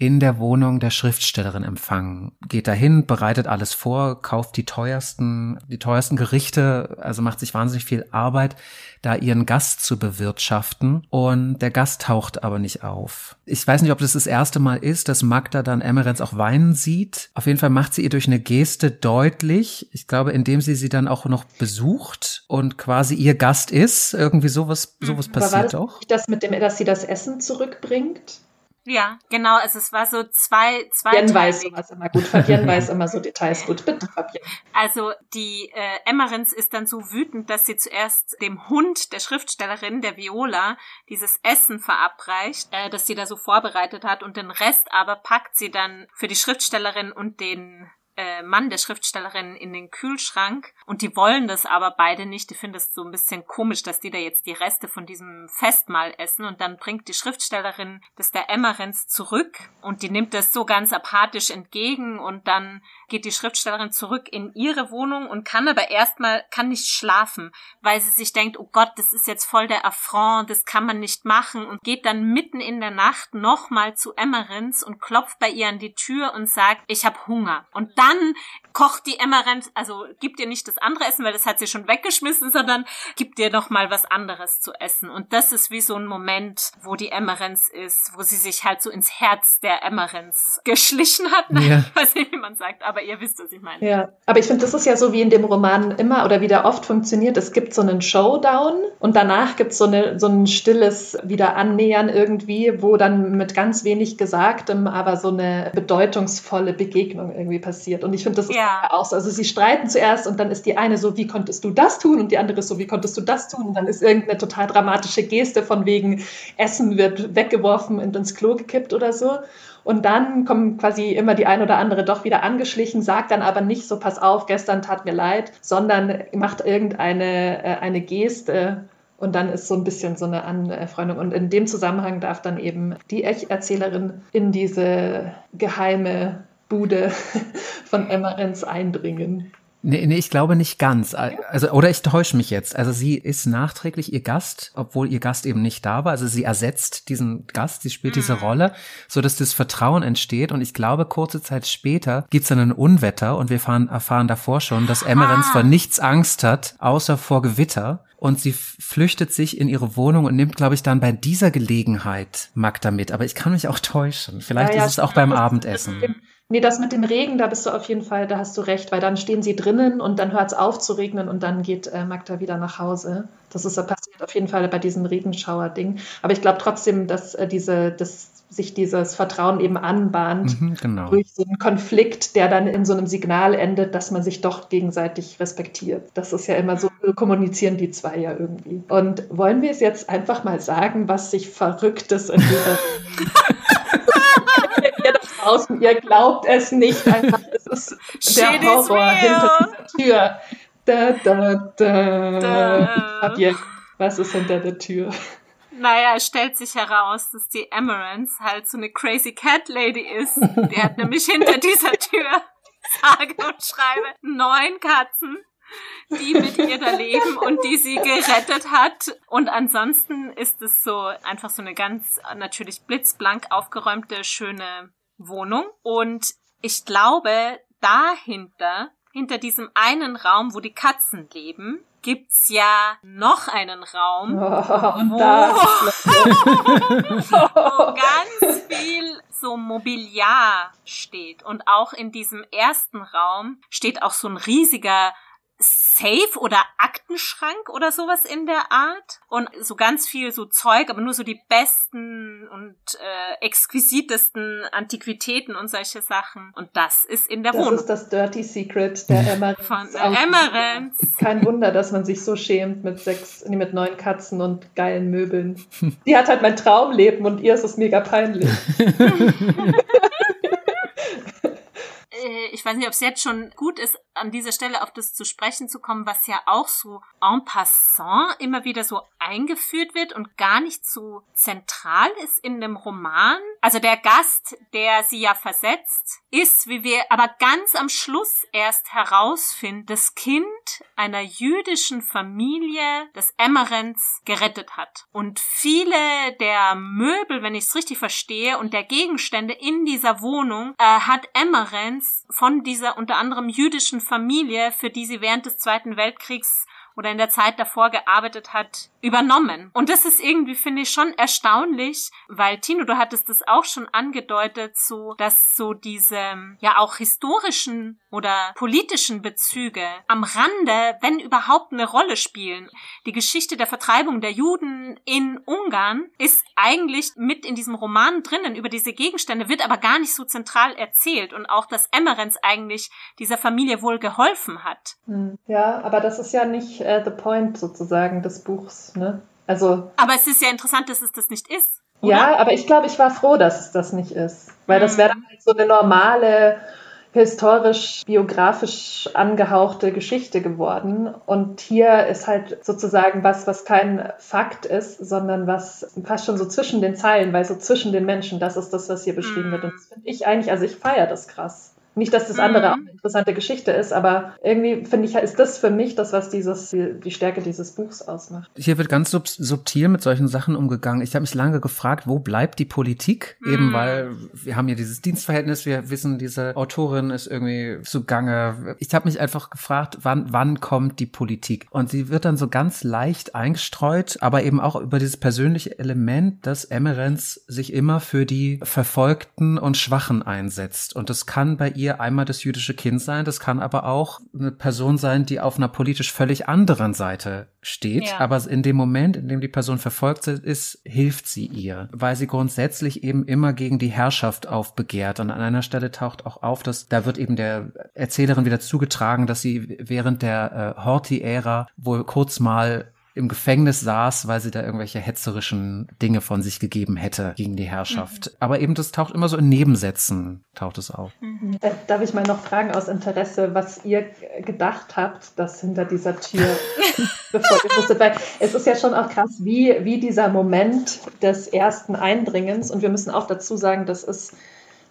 in der Wohnung der Schriftstellerin empfangen. Geht dahin, bereitet alles vor, kauft die teuersten, die teuersten Gerichte, also macht sich wahnsinnig viel Arbeit, da ihren Gast zu bewirtschaften. Und der Gast taucht aber nicht auf. Ich weiß nicht, ob das das erste Mal ist, dass Magda dann Emerenz auch weinen sieht. Auf jeden Fall macht sie ihr durch eine Geste deutlich, ich glaube, indem sie sie dann auch noch besucht und quasi ihr Gast ist. Irgendwie sowas, sowas passiert war das auch. Das mit dem, dass sie das Essen zurückbringt? Ja, genau. Also es war so zwei, zwei. Fabienne weiß sowas immer gut. Fabienne weiß immer so Details gut. Bitte, Fabienne. Also die äh, Emmerins ist dann so wütend, dass sie zuerst dem Hund der Schriftstellerin, der Viola, dieses Essen verabreicht, äh, das sie da so vorbereitet hat und den Rest aber packt sie dann für die Schriftstellerin und den äh, Mann der Schriftstellerin in den Kühlschrank. Und die wollen das aber beide nicht. Die finden es so ein bisschen komisch, dass die da jetzt die Reste von diesem Festmahl essen. Und dann bringt die Schriftstellerin das der Emmerens zurück. Und die nimmt das so ganz apathisch entgegen. Und dann geht die Schriftstellerin zurück in ihre Wohnung und kann aber erstmal, kann nicht schlafen, weil sie sich denkt, oh Gott, das ist jetzt voll der Affront, das kann man nicht machen und geht dann mitten in der Nacht nochmal zu Emmerens und klopft bei ihr an die Tür und sagt, ich habe Hunger. Und dann kocht die Emma Rent, also gibt ihr nicht das andere Essen, weil das hat sie schon weggeschmissen, sondern gibt ihr noch mal was anderes zu essen. Und das ist wie so ein Moment, wo die Emmerens ist, wo sie sich halt so ins Herz der Emmerens geschlichen hat. Ja. Ich weiß nicht, wie man sagt, aber ihr wisst, was ich meine. Ja, aber ich finde, das ist ja so wie in dem Roman immer oder wieder oft funktioniert. Es gibt so einen Showdown und danach gibt es so, eine, so ein stilles Wiederannähern irgendwie, wo dann mit ganz wenig Gesagtem, aber so eine bedeutungsvolle Begegnung irgendwie passiert. Und ich finde, das ist ja. auch so. Also sie streiten zuerst und dann ist die eine so, wie konntest du das tun? Und die andere ist so, wie konntest du das tun? Und dann ist irgendeine total dramatische Geste von wegen Essen wird weggeworfen und ins Klo gekippt oder so. Und dann kommt quasi immer die eine oder andere doch wieder angeschlichen, sagt dann aber nicht so, pass auf, gestern tat mir leid, sondern macht irgendeine äh, eine Geste. Und dann ist so ein bisschen so eine Anfreundung. Und in dem Zusammenhang darf dann eben die Erzählerin in diese geheime Bude von Emmerens eindringen. Nee, nee, ich glaube nicht ganz. Also, oder ich täusche mich jetzt. Also sie ist nachträglich ihr Gast, obwohl ihr Gast eben nicht da war. Also sie ersetzt diesen Gast, sie spielt diese mhm. Rolle, so dass das Vertrauen entsteht. Und ich glaube, kurze Zeit später gibt's dann ein Unwetter und wir fahren, erfahren davor schon, dass Emmerens ah. vor nichts Angst hat, außer vor Gewitter. Und sie flüchtet sich in ihre Wohnung und nimmt, glaube ich, dann bei dieser Gelegenheit Magda mit. Aber ich kann mich auch täuschen. Vielleicht ja, ja, ist es auch beim Abendessen. Nee, das mit dem Regen, da bist du auf jeden Fall, da hast du recht, weil dann stehen sie drinnen und dann hört es auf zu regnen und dann geht äh, Magda wieder nach Hause. Das ist ja passiert auf jeden Fall bei diesem Regenschauer-Ding. Aber ich glaube trotzdem, dass äh, diese, dass sich dieses Vertrauen eben anbahnt mhm, genau. durch so einen Konflikt, der dann in so einem Signal endet, dass man sich doch gegenseitig respektiert. Das ist ja immer so, kommunizieren die zwei ja irgendwie. Und wollen wir es jetzt einfach mal sagen, was sich Verrücktes in dieser draußen, ihr glaubt es nicht. Einfach, es ist der Horror hinter dieser Tür. Da, da, da. da. Fabian, was ist hinter der Tür? Naja, es stellt sich heraus, dass die Amarants halt so eine crazy cat lady ist. Die hat nämlich hinter dieser Tür, sage und schreibe, neun Katzen die mit ihr da leben und die sie gerettet hat. Und ansonsten ist es so einfach so eine ganz natürlich blitzblank aufgeräumte, schöne Wohnung. Und ich glaube, dahinter, hinter diesem einen Raum, wo die Katzen leben, gibt's ja noch einen Raum, oh, wo, wo ganz viel so Mobiliar steht. Und auch in diesem ersten Raum steht auch so ein riesiger Safe oder Aktenschrank oder sowas in der Art und so ganz viel so Zeug, aber nur so die besten und äh, exquisitesten Antiquitäten und solche Sachen. Und das ist in der das Wohnung. Das ist das Dirty Secret der Emmerens. Von der Emmerens. Kein Wunder, dass man sich so schämt mit sechs, nee, mit neun Katzen und geilen Möbeln. Die hat halt mein Traumleben und ihr ist es mega peinlich. Ich weiß nicht, ob es jetzt schon gut ist, an dieser Stelle auf das zu sprechen zu kommen, was ja auch so en passant immer wieder so eingeführt wird und gar nicht so zentral ist in dem Roman. Also der Gast, der sie ja versetzt, ist, wie wir aber ganz am Schluss erst herausfinden, das Kind einer jüdischen Familie des Emmerens gerettet hat. Und viele der Möbel, wenn ich es richtig verstehe, und der Gegenstände in dieser Wohnung äh, hat Emmerens von dieser unter anderem jüdischen Familie, für die sie während des Zweiten Weltkriegs oder in der Zeit davor gearbeitet hat, übernommen. Und das ist irgendwie, finde ich, schon erstaunlich, weil Tino, du hattest es auch schon angedeutet, so, dass so diese, ja auch historischen oder politischen Bezüge am Rande, wenn überhaupt eine Rolle spielen. Die Geschichte der Vertreibung der Juden in Ungarn ist eigentlich mit in diesem Roman drinnen über diese Gegenstände, wird aber gar nicht so zentral erzählt und auch, dass Emmerens eigentlich dieser Familie wohl geholfen hat. Hm. Ja, aber das ist ja nicht äh, the point sozusagen des Buchs, ne? Also. Aber es ist ja interessant, dass es das nicht ist. Oder? Ja, aber ich glaube, ich war froh, dass es das nicht ist. Weil mhm. das wäre dann halt so eine normale, historisch, biografisch angehauchte Geschichte geworden. Und hier ist halt sozusagen was, was kein Fakt ist, sondern was fast schon so zwischen den Zeilen, weil so zwischen den Menschen, das ist das, was hier beschrieben mhm. wird. Und das finde ich eigentlich, also ich feiere das krass. Nicht, dass das andere mhm. auch eine interessante Geschichte ist, aber irgendwie finde ich, ist das für mich das, was dieses, die Stärke dieses Buchs ausmacht. Hier wird ganz sub subtil mit solchen Sachen umgegangen. Ich habe mich lange gefragt, wo bleibt die Politik? Mhm. Eben weil wir haben hier dieses Dienstverhältnis, wir wissen, diese Autorin ist irgendwie zugange. Ich habe mich einfach gefragt, wann, wann kommt die Politik? Und sie wird dann so ganz leicht eingestreut, aber eben auch über dieses persönliche Element, dass Emerens sich immer für die Verfolgten und Schwachen einsetzt. Und das kann bei ihr einmal das jüdische Kind sein, das kann aber auch eine Person sein, die auf einer politisch völlig anderen Seite steht. Ja. Aber in dem Moment, in dem die Person verfolgt ist, hilft sie ihr, weil sie grundsätzlich eben immer gegen die Herrschaft aufbegehrt. Und an einer Stelle taucht auch auf, dass da wird eben der Erzählerin wieder zugetragen, dass sie während der äh, Horthy-Ära wohl kurz mal im Gefängnis saß, weil sie da irgendwelche hetzerischen Dinge von sich gegeben hätte gegen die Herrschaft. Mhm. Aber eben das taucht immer so in Nebensätzen, taucht es auf. Mhm. Darf ich mal noch fragen aus Interesse, was ihr gedacht habt, dass hinter dieser Tür bevor ihr wusstet, weil es ist ja schon auch krass, wie, wie dieser Moment des ersten Eindringens und wir müssen auch dazu sagen, das ist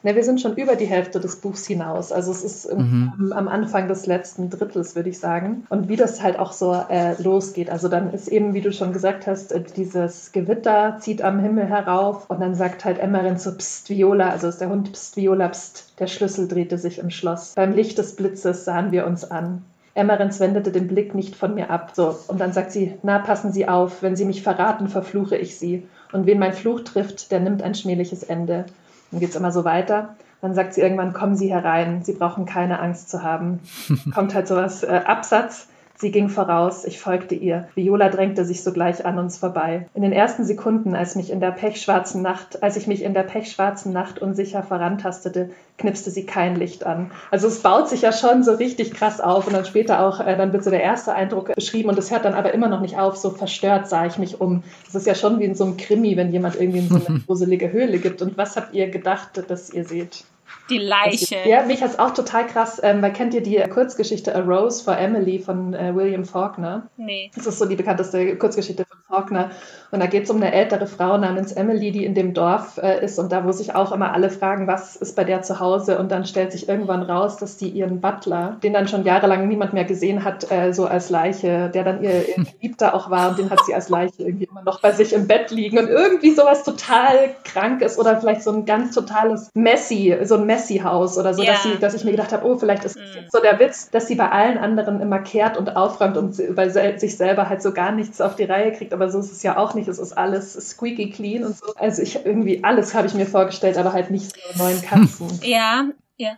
Ne, wir sind schon über die Hälfte des Buchs hinaus. Also es ist mhm. am, am, Anfang des letzten Drittels, würde ich sagen. Und wie das halt auch so äh, losgeht. Also dann ist eben, wie du schon gesagt hast, äh, dieses Gewitter zieht am Himmel herauf und dann sagt halt Emmerin so, Psst, Viola, also ist der Hund, Psst, Viola, Psst. Der Schlüssel drehte sich im Schloss. Beim Licht des Blitzes sahen wir uns an. Emmerens wendete den Blick nicht von mir ab. So, und dann sagt sie, na, passen Sie auf, wenn Sie mich verraten, verfluche ich Sie. Und wen mein Fluch trifft, der nimmt ein schmähliches Ende. Dann geht es immer so weiter. Dann sagt sie irgendwann, kommen Sie herein, Sie brauchen keine Angst zu haben. Kommt halt sowas, äh, Absatz, Sie ging voraus, ich folgte ihr. Viola drängte sich sogleich an uns vorbei. In den ersten Sekunden, als mich in der pechschwarzen Nacht, als ich mich in der pechschwarzen Nacht unsicher vorantastete, knipste sie kein Licht an. Also es baut sich ja schon so richtig krass auf und dann später auch, äh, dann wird so der erste Eindruck beschrieben und es hört dann aber immer noch nicht auf. So verstört sah ich mich um. Das ist ja schon wie in so einem Krimi, wenn jemand irgendwie in so eine gruselige Höhle gibt. Und was habt ihr gedacht, dass ihr seht? Die Leiche. Ja, mich hat es auch total krass, ähm, weil kennt ihr die Kurzgeschichte A Rose for Emily von äh, William Faulkner? Nee. Das ist so die bekannteste Kurzgeschichte von Faulkner. Und da geht es um eine ältere Frau namens Emily, die in dem Dorf äh, ist und da, wo sich auch immer alle fragen, was ist bei der zu Hause. Und dann stellt sich irgendwann raus, dass die ihren Butler, den dann schon jahrelang niemand mehr gesehen hat, äh, so als Leiche, der dann ihr, ihr Geliebter auch war und den hat sie als Leiche irgendwie immer noch bei sich im Bett liegen und irgendwie sowas total krank ist oder vielleicht so ein ganz totales Messi, so ein Messi-Haus oder so, ja. dass, sie, dass ich mir gedacht habe, oh, vielleicht ist mhm. so der Witz, dass sie bei allen anderen immer kehrt und aufräumt und bei sich selber halt so gar nichts auf die Reihe kriegt. Aber so ist es ja auch nicht. Es ist alles squeaky clean und so. Also ich irgendwie alles habe ich mir vorgestellt, aber halt nicht so neuen Katzen. Ja, ja.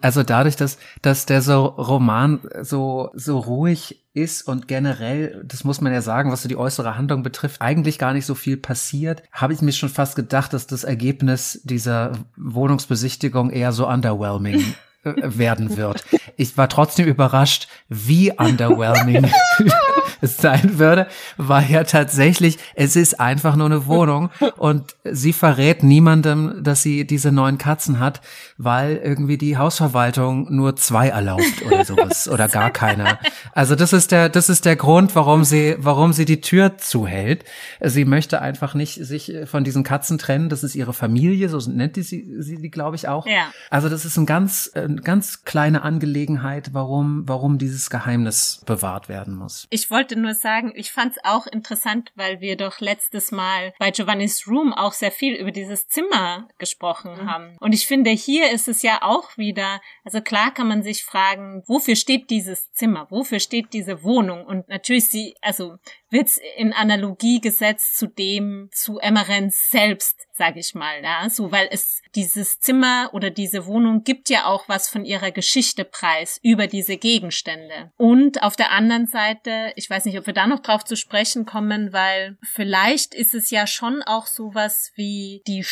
Also dadurch, dass, dass der so Roman so, so ruhig ist und generell, das muss man ja sagen, was so die äußere Handlung betrifft, eigentlich gar nicht so viel passiert, habe ich mir schon fast gedacht, dass das Ergebnis dieser Wohnungsbesichtigung eher so underwhelming werden wird. Ich war trotzdem überrascht, wie underwhelming es sein würde, weil ja tatsächlich, es ist einfach nur eine Wohnung und sie verrät niemandem, dass sie diese neuen Katzen hat, weil irgendwie die Hausverwaltung nur zwei erlaubt oder sowas oder gar keine. Also das ist der, das ist der Grund, warum sie, warum sie die Tür zuhält. Sie möchte einfach nicht sich von diesen Katzen trennen. Das ist ihre Familie, so nennt sie sie, die, glaube ich, auch. Ja. Also das ist ein ganz, eine ganz kleine Angelegenheit, warum, warum dieses Geheimnis bewahrt werden muss. Ich wollte nur sagen, ich fand es auch interessant, weil wir doch letztes Mal bei Giovanni's Room auch sehr viel über dieses Zimmer gesprochen mhm. haben. Und ich finde, hier ist es ja auch wieder, also klar kann man sich fragen, wofür steht dieses Zimmer? Wofür steht diese Wohnung? Und natürlich sie, also wird's in Analogie gesetzt zu dem, zu Emmerens selbst, sage ich mal, ja, so, weil es dieses Zimmer oder diese Wohnung gibt ja auch was von ihrer Geschichte preis über diese Gegenstände. Und auf der anderen Seite, ich weiß nicht, ob wir da noch drauf zu sprechen kommen, weil vielleicht ist es ja schon auch sowas wie die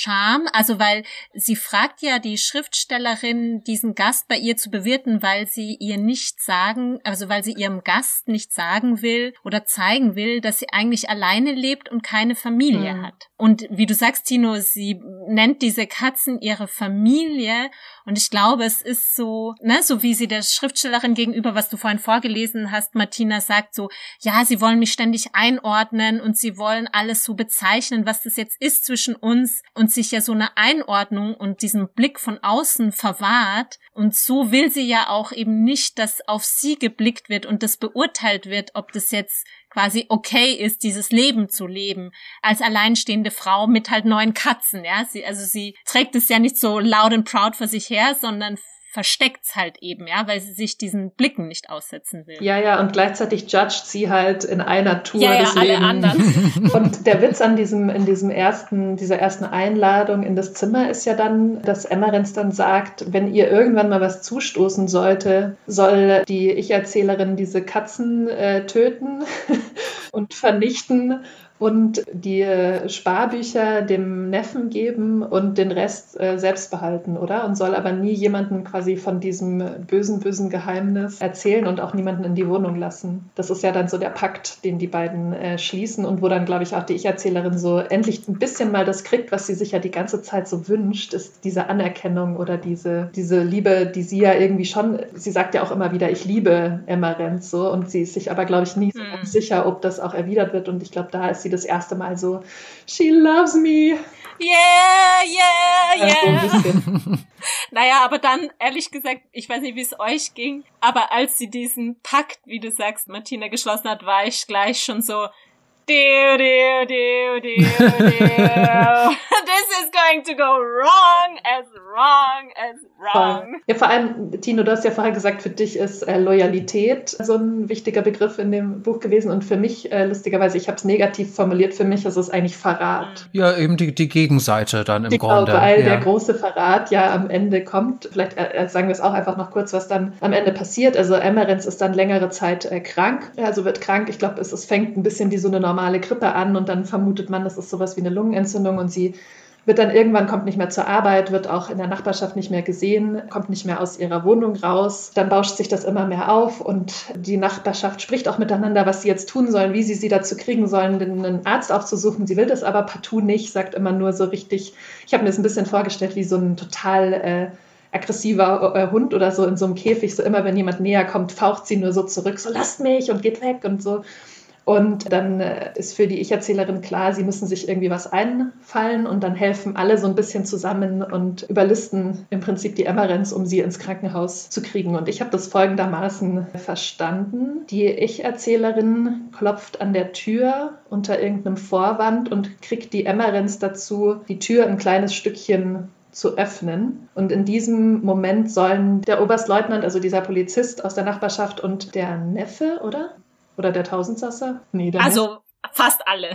Scham, also weil sie fragt ja die Schriftstellerin, diesen Gast bei ihr zu bewirten, weil sie ihr nicht sagen, also weil sie ihrem Gast nicht sagen will oder zeigen will, dass sie eigentlich alleine lebt und keine Familie mhm. hat. Und wie du sagst, Tino, sie nennt diese Katzen ihre Familie und ich glaube, es ist so, ne, so wie sie der Schriftstellerin gegenüber, was du vorhin vorgelesen hast, Martina sagt so, ja, sie wollen mich ständig einordnen und sie wollen alles so bezeichnen, was das jetzt ist zwischen uns und sich ja so eine Einordnung und diesen Blick von außen verwahrt. Und so will sie ja auch eben nicht, dass auf sie geblickt wird und das beurteilt wird, ob das jetzt quasi okay ist, dieses Leben zu leben, als alleinstehende Frau mit halt neun Katzen, ja. Sie, also sie trägt es ja nicht so loud and proud vor sich her, sondern versteckt's halt eben, ja, weil sie sich diesen Blicken nicht aussetzen will. Ja, ja, und gleichzeitig judgt sie halt in einer Tour ja, ja, des alle Lebens. anderen. Und der Witz an diesem, in diesem ersten, dieser ersten Einladung in das Zimmer ist ja dann, dass Emmerens dann sagt, wenn ihr irgendwann mal was zustoßen sollte, soll die Ich-Erzählerin diese Katzen äh, töten und vernichten und die Sparbücher dem Neffen geben und den Rest äh, selbst behalten, oder? Und soll aber nie jemanden quasi von diesem bösen, bösen Geheimnis erzählen und auch niemanden in die Wohnung lassen. Das ist ja dann so der Pakt, den die beiden äh, schließen und wo dann, glaube ich, auch die Ich-Erzählerin so endlich ein bisschen mal das kriegt, was sie sich ja die ganze Zeit so wünscht, ist diese Anerkennung oder diese, diese Liebe, die sie ja irgendwie schon, sie sagt ja auch immer wieder, ich liebe Emma Renz so und sie ist sich aber, glaube ich, nie so mhm. sicher, ob das auch erwidert wird und ich glaube, da ist sie das erste Mal so, she loves me. Yeah, yeah, yeah. naja, aber dann, ehrlich gesagt, ich weiß nicht, wie es euch ging, aber als sie diesen Pakt, wie du sagst, Martina geschlossen hat, war ich gleich schon so, Deal, deal, deal, deal, deal. This is going to go wrong as wrong as wrong. Ja, vor allem, Tino, du hast ja vorher gesagt, für dich ist äh, Loyalität so ein wichtiger Begriff in dem Buch gewesen und für mich, äh, lustigerweise, ich habe es negativ formuliert, für mich ist es eigentlich Verrat. Ja, eben die, die Gegenseite dann im genau, Grunde. Weil ja. der große Verrat ja am Ende kommt. Vielleicht äh, sagen wir es auch einfach noch kurz, was dann am Ende passiert. Also Emmerens ist dann längere Zeit äh, krank, also wird krank. Ich glaube, es, es fängt ein bisschen wie so eine normale Grippe an und dann vermutet man, das ist sowas wie eine Lungenentzündung und sie wird dann irgendwann, kommt nicht mehr zur Arbeit, wird auch in der Nachbarschaft nicht mehr gesehen, kommt nicht mehr aus ihrer Wohnung raus. Dann bauscht sich das immer mehr auf und die Nachbarschaft spricht auch miteinander, was sie jetzt tun sollen, wie sie sie dazu kriegen sollen, einen Arzt aufzusuchen. Sie will das aber partout nicht, sagt immer nur so richtig, ich habe mir das ein bisschen vorgestellt wie so ein total... Äh, aggressiver äh, Hund oder so in so einem Käfig, so immer wenn jemand näher kommt, faucht sie nur so zurück, so lasst mich und geht weg und so. Und dann äh, ist für die Ich-Erzählerin klar, sie müssen sich irgendwie was einfallen und dann helfen alle so ein bisschen zusammen und überlisten im Prinzip die Emmerens, um sie ins Krankenhaus zu kriegen. Und ich habe das folgendermaßen verstanden. Die Ich-Erzählerin klopft an der Tür unter irgendeinem Vorwand und kriegt die Emmerens dazu, die Tür ein kleines Stückchen zu öffnen. Und in diesem Moment sollen der Oberstleutnant, also dieser Polizist aus der Nachbarschaft und der Neffe, oder? Oder der Tausendsasser? Nee, der also Fast alle.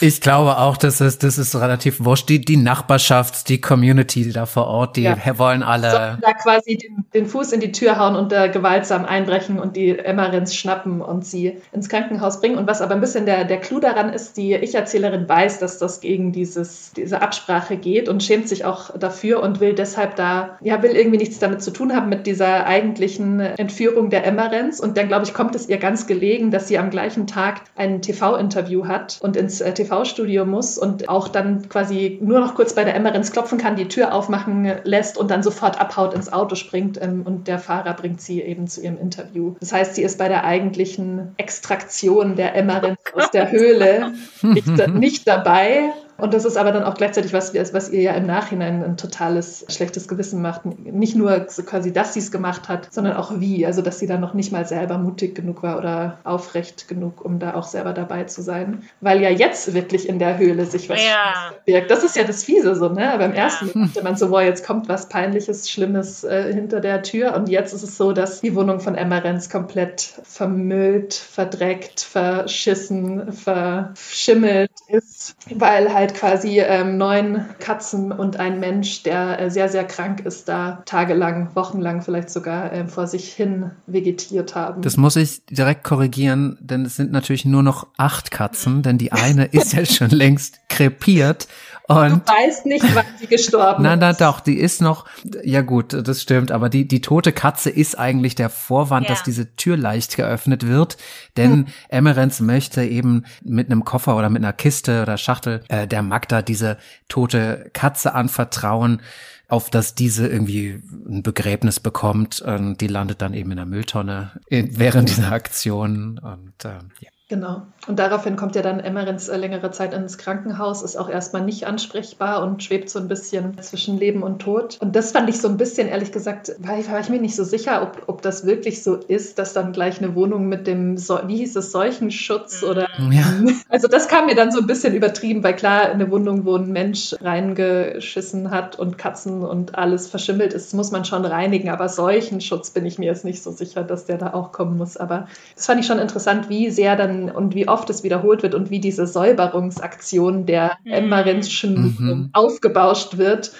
Ich glaube auch, das ist, das ist relativ wurscht. Die, die Nachbarschaft, die Community da vor Ort, die ja. wollen alle. Sollen da quasi den, den, Fuß in die Tür hauen und da gewaltsam einbrechen und die Emmerins schnappen und sie ins Krankenhaus bringen. Und was aber ein bisschen der, der Clou daran ist, die Ich-Erzählerin weiß, dass das gegen dieses, diese Absprache geht und schämt sich auch dafür und will deshalb da, ja, will irgendwie nichts damit zu tun haben mit dieser eigentlichen Entführung der Emmerins. Und dann, glaube ich, kommt es ihr ganz gelegen, dass sie am gleichen Tag einen TV TV-Interview hat und ins äh, TV-Studio muss und auch dann quasi nur noch kurz bei der Emmerins klopfen kann, die Tür aufmachen lässt und dann sofort abhaut, ins Auto springt ähm, und der Fahrer bringt sie eben zu ihrem Interview. Das heißt, sie ist bei der eigentlichen Extraktion der Emmerins oh aus der Höhle nicht, nicht dabei und das ist aber dann auch gleichzeitig was, was ihr ja im Nachhinein ein totales schlechtes Gewissen macht. Nicht nur quasi, dass sie es gemacht hat, sondern auch wie. Also, dass sie dann noch nicht mal selber mutig genug war oder aufrecht genug, um da auch selber dabei zu sein. Weil ja jetzt wirklich in der Höhle sich was ja. birgt. Das ist ja das Fiese so, ne? Beim ersten Mal dachte man so, boah, jetzt kommt was Peinliches, Schlimmes äh, hinter der Tür. Und jetzt ist es so, dass die Wohnung von Emma Renz komplett vermüllt, verdreckt, verschissen, verschimmelt ist, weil halt halt quasi ähm, neun Katzen und ein Mensch, der äh, sehr, sehr krank ist, da tagelang, wochenlang vielleicht sogar äh, vor sich hin vegetiert haben. Das muss ich direkt korrigieren, denn es sind natürlich nur noch acht Katzen, denn die eine ist ja schon längst krepiert und du weißt nicht, wann sie gestorben nein, nein, ist. Nein, doch, die ist noch, ja gut, das stimmt, aber die, die tote Katze ist eigentlich der Vorwand, ja. dass diese Tür leicht geöffnet wird, denn hm. Emerenz möchte eben mit einem Koffer oder mit einer Kiste oder Schachtel äh, der Magda diese tote Katze anvertrauen auf dass diese irgendwie ein Begräbnis bekommt. Und die landet dann eben in der Mülltonne während dieser Aktion. Und äh, ja. Genau. Und daraufhin kommt ja dann Emmerins äh, längere Zeit ins Krankenhaus, ist auch erstmal nicht ansprechbar und schwebt so ein bisschen zwischen Leben und Tod. Und das fand ich so ein bisschen, ehrlich gesagt, war, war ich mir nicht so sicher, ob, ob das wirklich so ist, dass dann gleich eine Wohnung mit dem, so wie hieß es, Seuchenschutz oder. Ja. Also das kam mir dann so ein bisschen übertrieben, weil klar, eine Wohnung, wo ein Mensch reingeschissen hat und Katzen und alles verschimmelt ist, muss man schon reinigen. Aber Seuchenschutz bin ich mir jetzt nicht so sicher, dass der da auch kommen muss. Aber das fand ich schon interessant, wie sehr dann und wie oft es wiederholt wird und wie diese Säuberungsaktion der mhm. Emmerinschen mhm. aufgebauscht wird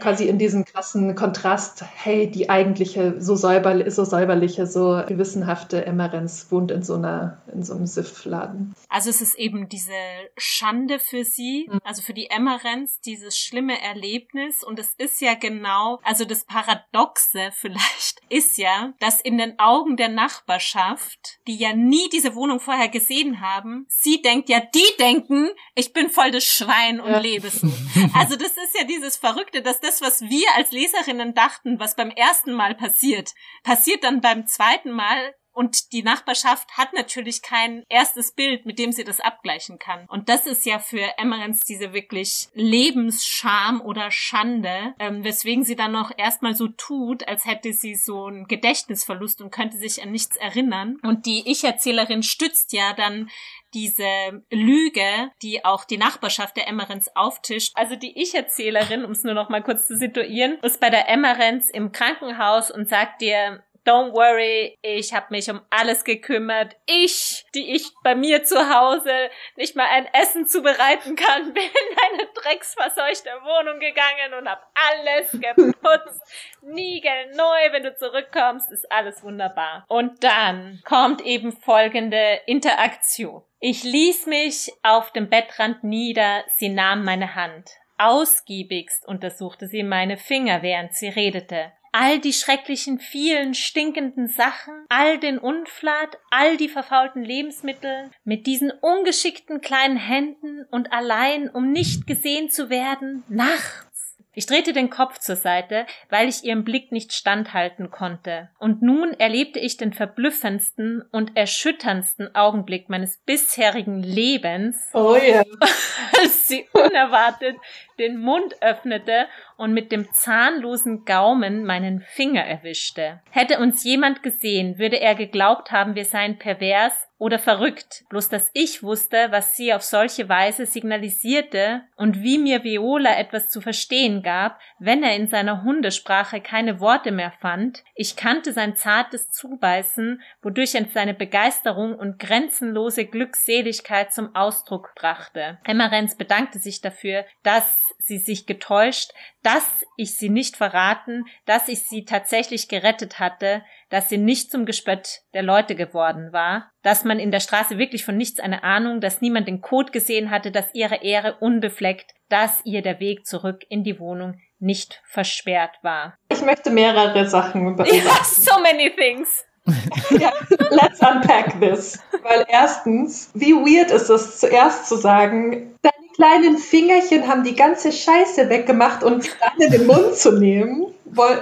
quasi in diesem krassen Kontrast, hey, die eigentliche, so, säuber, so säuberliche, so gewissenhafte Emmerenz wohnt in so einer, in so einem Siffladen. Also es ist eben diese Schande für sie, mhm. also für die Emmerenz, dieses schlimme Erlebnis und es ist ja genau, also das Paradoxe vielleicht ist ja, dass in den Augen der Nachbarschaft, die ja nie diese Wohnung vorher gesehen haben, sie denkt ja, die denken, ich bin voll das Schwein und ja. lebe so. Also das ist ja dieses Verrückte, dass das, was wir als Leserinnen dachten, was beim ersten Mal passiert, passiert dann beim zweiten Mal und die Nachbarschaft hat natürlich kein erstes Bild, mit dem sie das abgleichen kann. Und das ist ja für Emmerens diese wirklich Lebensscham oder Schande, ähm, weswegen sie dann noch erstmal so tut, als hätte sie so einen Gedächtnisverlust und könnte sich an nichts erinnern. Und die Ich-Erzählerin stützt ja dann diese Lüge, die auch die Nachbarschaft der Emmerens auftischt. Also die Ich-Erzählerin, um es nur noch mal kurz zu situieren, ist bei der Emmerens im Krankenhaus und sagt dir, Don't worry, ich habe mich um alles gekümmert. Ich, die ich bei mir zu Hause nicht mal ein Essen zubereiten kann, bin in eine drecksverseuchte Wohnung gegangen und habe alles geputzt. Niegel neu, wenn du zurückkommst, ist alles wunderbar. Und dann kommt eben folgende Interaktion. Ich ließ mich auf dem Bettrand nieder, sie nahm meine Hand. Ausgiebigst untersuchte sie meine Finger, während sie redete all die schrecklichen, vielen, stinkenden Sachen, all den Unflat, all die verfaulten Lebensmittel, mit diesen ungeschickten kleinen Händen und allein, um nicht gesehen zu werden, nachts Ich drehte den Kopf zur Seite, weil ich ihrem Blick nicht standhalten konnte. Und nun erlebte ich den verblüffendsten und erschütterndsten Augenblick meines bisherigen Lebens, Oh ja. als sie unerwartet den Mund öffnete und mit dem zahnlosen Gaumen meinen Finger erwischte. Hätte uns jemand gesehen, würde er geglaubt haben, wir seien pervers oder verrückt. Bloß dass ich wusste, was sie auf solche Weise signalisierte und wie mir Viola etwas zu verstehen gab, wenn er in seiner Hundesprache keine Worte mehr fand. Ich kannte sein zartes Zubeißen, wodurch er seine Begeisterung und grenzenlose Glückseligkeit zum Ausdruck brachte. Emmerenz bedankte sich dafür, dass sie sich getäuscht, dass ich sie nicht verraten, dass ich sie tatsächlich gerettet hatte, dass sie nicht zum Gespött der Leute geworden war, dass man in der Straße wirklich von nichts eine Ahnung, dass niemand den Code gesehen hatte, dass ihre Ehre unbefleckt, dass ihr der Weg zurück in die Wohnung nicht versperrt war. Ich möchte mehrere Sachen über Ja, so many things. ja, let's unpack this. Weil erstens, wie weird ist es zuerst zu sagen, deine kleinen Fingerchen haben die ganze Scheiße weggemacht und dann in den Mund zu nehmen.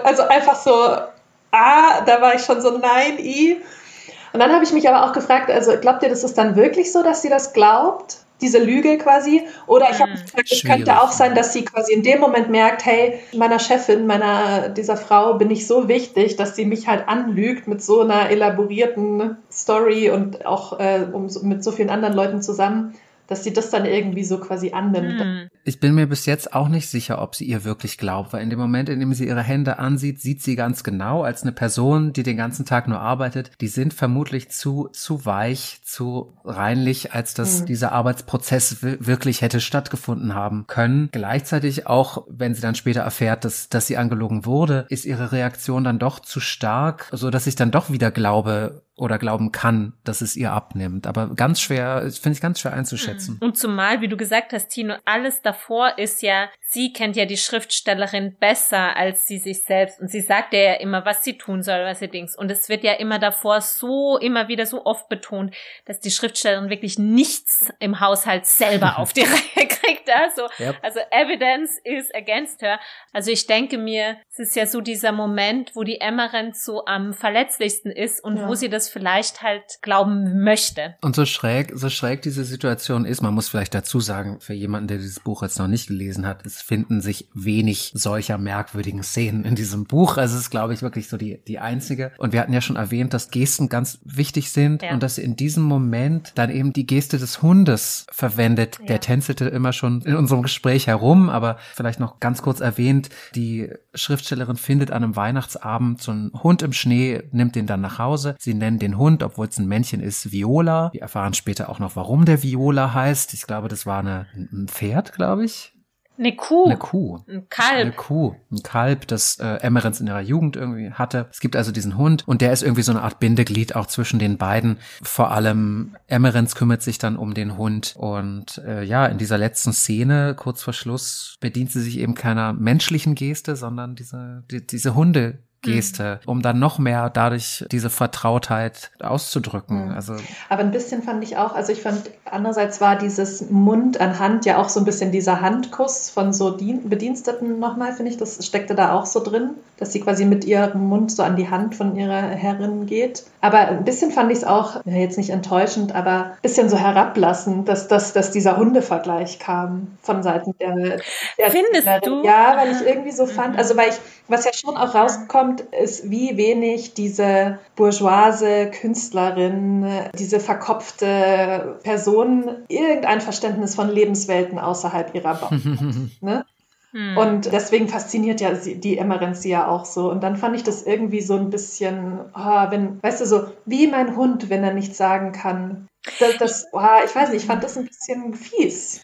Also einfach so, ah, da war ich schon so, nein, i. Und dann habe ich mich aber auch gefragt, also glaubt ihr, das ist dann wirklich so, dass sie das glaubt? Diese Lüge quasi? Oder ich habe Hm, gefragt, es könnte auch sein, dass sie quasi in dem Moment merkt, hey, meiner Chefin, meiner, dieser Frau bin ich so wichtig, dass sie mich halt anlügt mit so einer elaborierten Story und auch äh, um, mit so vielen anderen Leuten zusammen, dass sie das dann irgendwie so quasi annimmt. Hm. Ich bin mir bis jetzt auch nicht sicher, ob sie ihr wirklich glaubt, weil in dem Moment, in dem sie ihre Hände ansieht, sieht sie ganz genau als eine Person, die den ganzen Tag nur arbeitet. Die sind vermutlich zu, zu weich, zu reinlich, als dass Mhm. dieser Arbeitsprozess wi- wirklich hätte stattgefunden haben können. Gleichzeitig auch, wenn sie dann später erfährt, dass, dass sie angelogen wurde, ist ihre Reaktion dann doch zu stark, so dass ich dann doch wieder glaube, oder glauben kann, dass es ihr abnimmt. Aber ganz schwer, finde ich ganz schwer einzuschätzen. Und zumal, wie du gesagt hast, Tino, alles davor ist ja, sie kennt ja die Schriftstellerin besser als sie sich selbst. Und sie sagt ihr ja immer, was sie tun soll, was sie dings. Und es wird ja immer davor so, immer wieder so oft betont, dass die Schriftstellerin wirklich nichts im Haushalt selber auf die Reihe kriegt. Also, Yep. also Evidence is against her. Also ich denke mir, es ist ja so dieser Moment, wo die Emmerenz so am verletzlichsten ist und Ja. wo sie das vielleicht halt glauben möchte. Und so schräg, so schräg diese Situation ist, man muss vielleicht dazu sagen, für jemanden, der dieses Buch jetzt noch nicht gelesen hat, es finden sich wenig solcher merkwürdigen Szenen in diesem Buch. Also es ist, glaube ich, wirklich so die, die einzige. Und wir hatten ja schon erwähnt, dass Gesten ganz wichtig sind Ja. und dass sie in diesem Moment dann eben die Geste des Hundes verwendet. Ja. Der tänzelte immer schon in unserem Gespräch herum, aber vielleicht noch ganz kurz erwähnt, die Schriftstellerin findet an einem Weihnachtsabend so einen Hund im Schnee, nimmt den dann nach Hause. Sie nennen den Hund, obwohl es ein Männchen ist, Viola. Wir erfahren später auch noch, warum der Viola heißt. Ich glaube, das war eine, ein Pferd, glaube ich. Eine Kuh. Eine Kuh. Ein Eine Kalb. Kuh, ein Kalb, das äh, Emmerens in ihrer Jugend irgendwie hatte. Es gibt also diesen Hund und der ist irgendwie so eine Art Bindeglied auch zwischen den beiden. Vor allem Emmerens kümmert sich dann um den Hund und äh, ja, in dieser letzten Szene, kurz vor Schluss, bedient sie sich eben keiner menschlichen Geste, sondern diese, die, diese Hunde. Geste, um dann noch mehr dadurch diese Vertrautheit auszudrücken. Mhm. Also Aber ein bisschen fand ich auch, also ich fand, andererseits war dieses Mund an Hand ja auch so ein bisschen dieser Handkuss von so Dien Bediensteten nochmal, finde ich, das steckte da auch so drin, dass sie quasi mit ihrem Mund so an die Hand von ihrer Herrin geht. Aber ein bisschen fand ich es auch, ja, jetzt nicht enttäuschend, aber ein bisschen so herablassend, dass, dass, dass dieser Hundevergleich kam von Seiten der, der Findest Erzählerin. du? Ja, weil ich irgendwie so fand, Mhm. also weil ich, was ja schon auch rauskommt, ist, wie wenig diese bourgeoise Künstlerin, diese verkopfte Person irgendein Verständnis von Lebenswelten außerhalb ihrer baut. ne? Hm. Und deswegen fasziniert ja die Emmerenz sie ja auch so. Und dann fand ich das irgendwie so ein bisschen, oh, wenn, weißt du, so wie mein Hund, wenn er nichts sagen kann. Das, das oh, ich weiß nicht, ich fand das ein bisschen fies.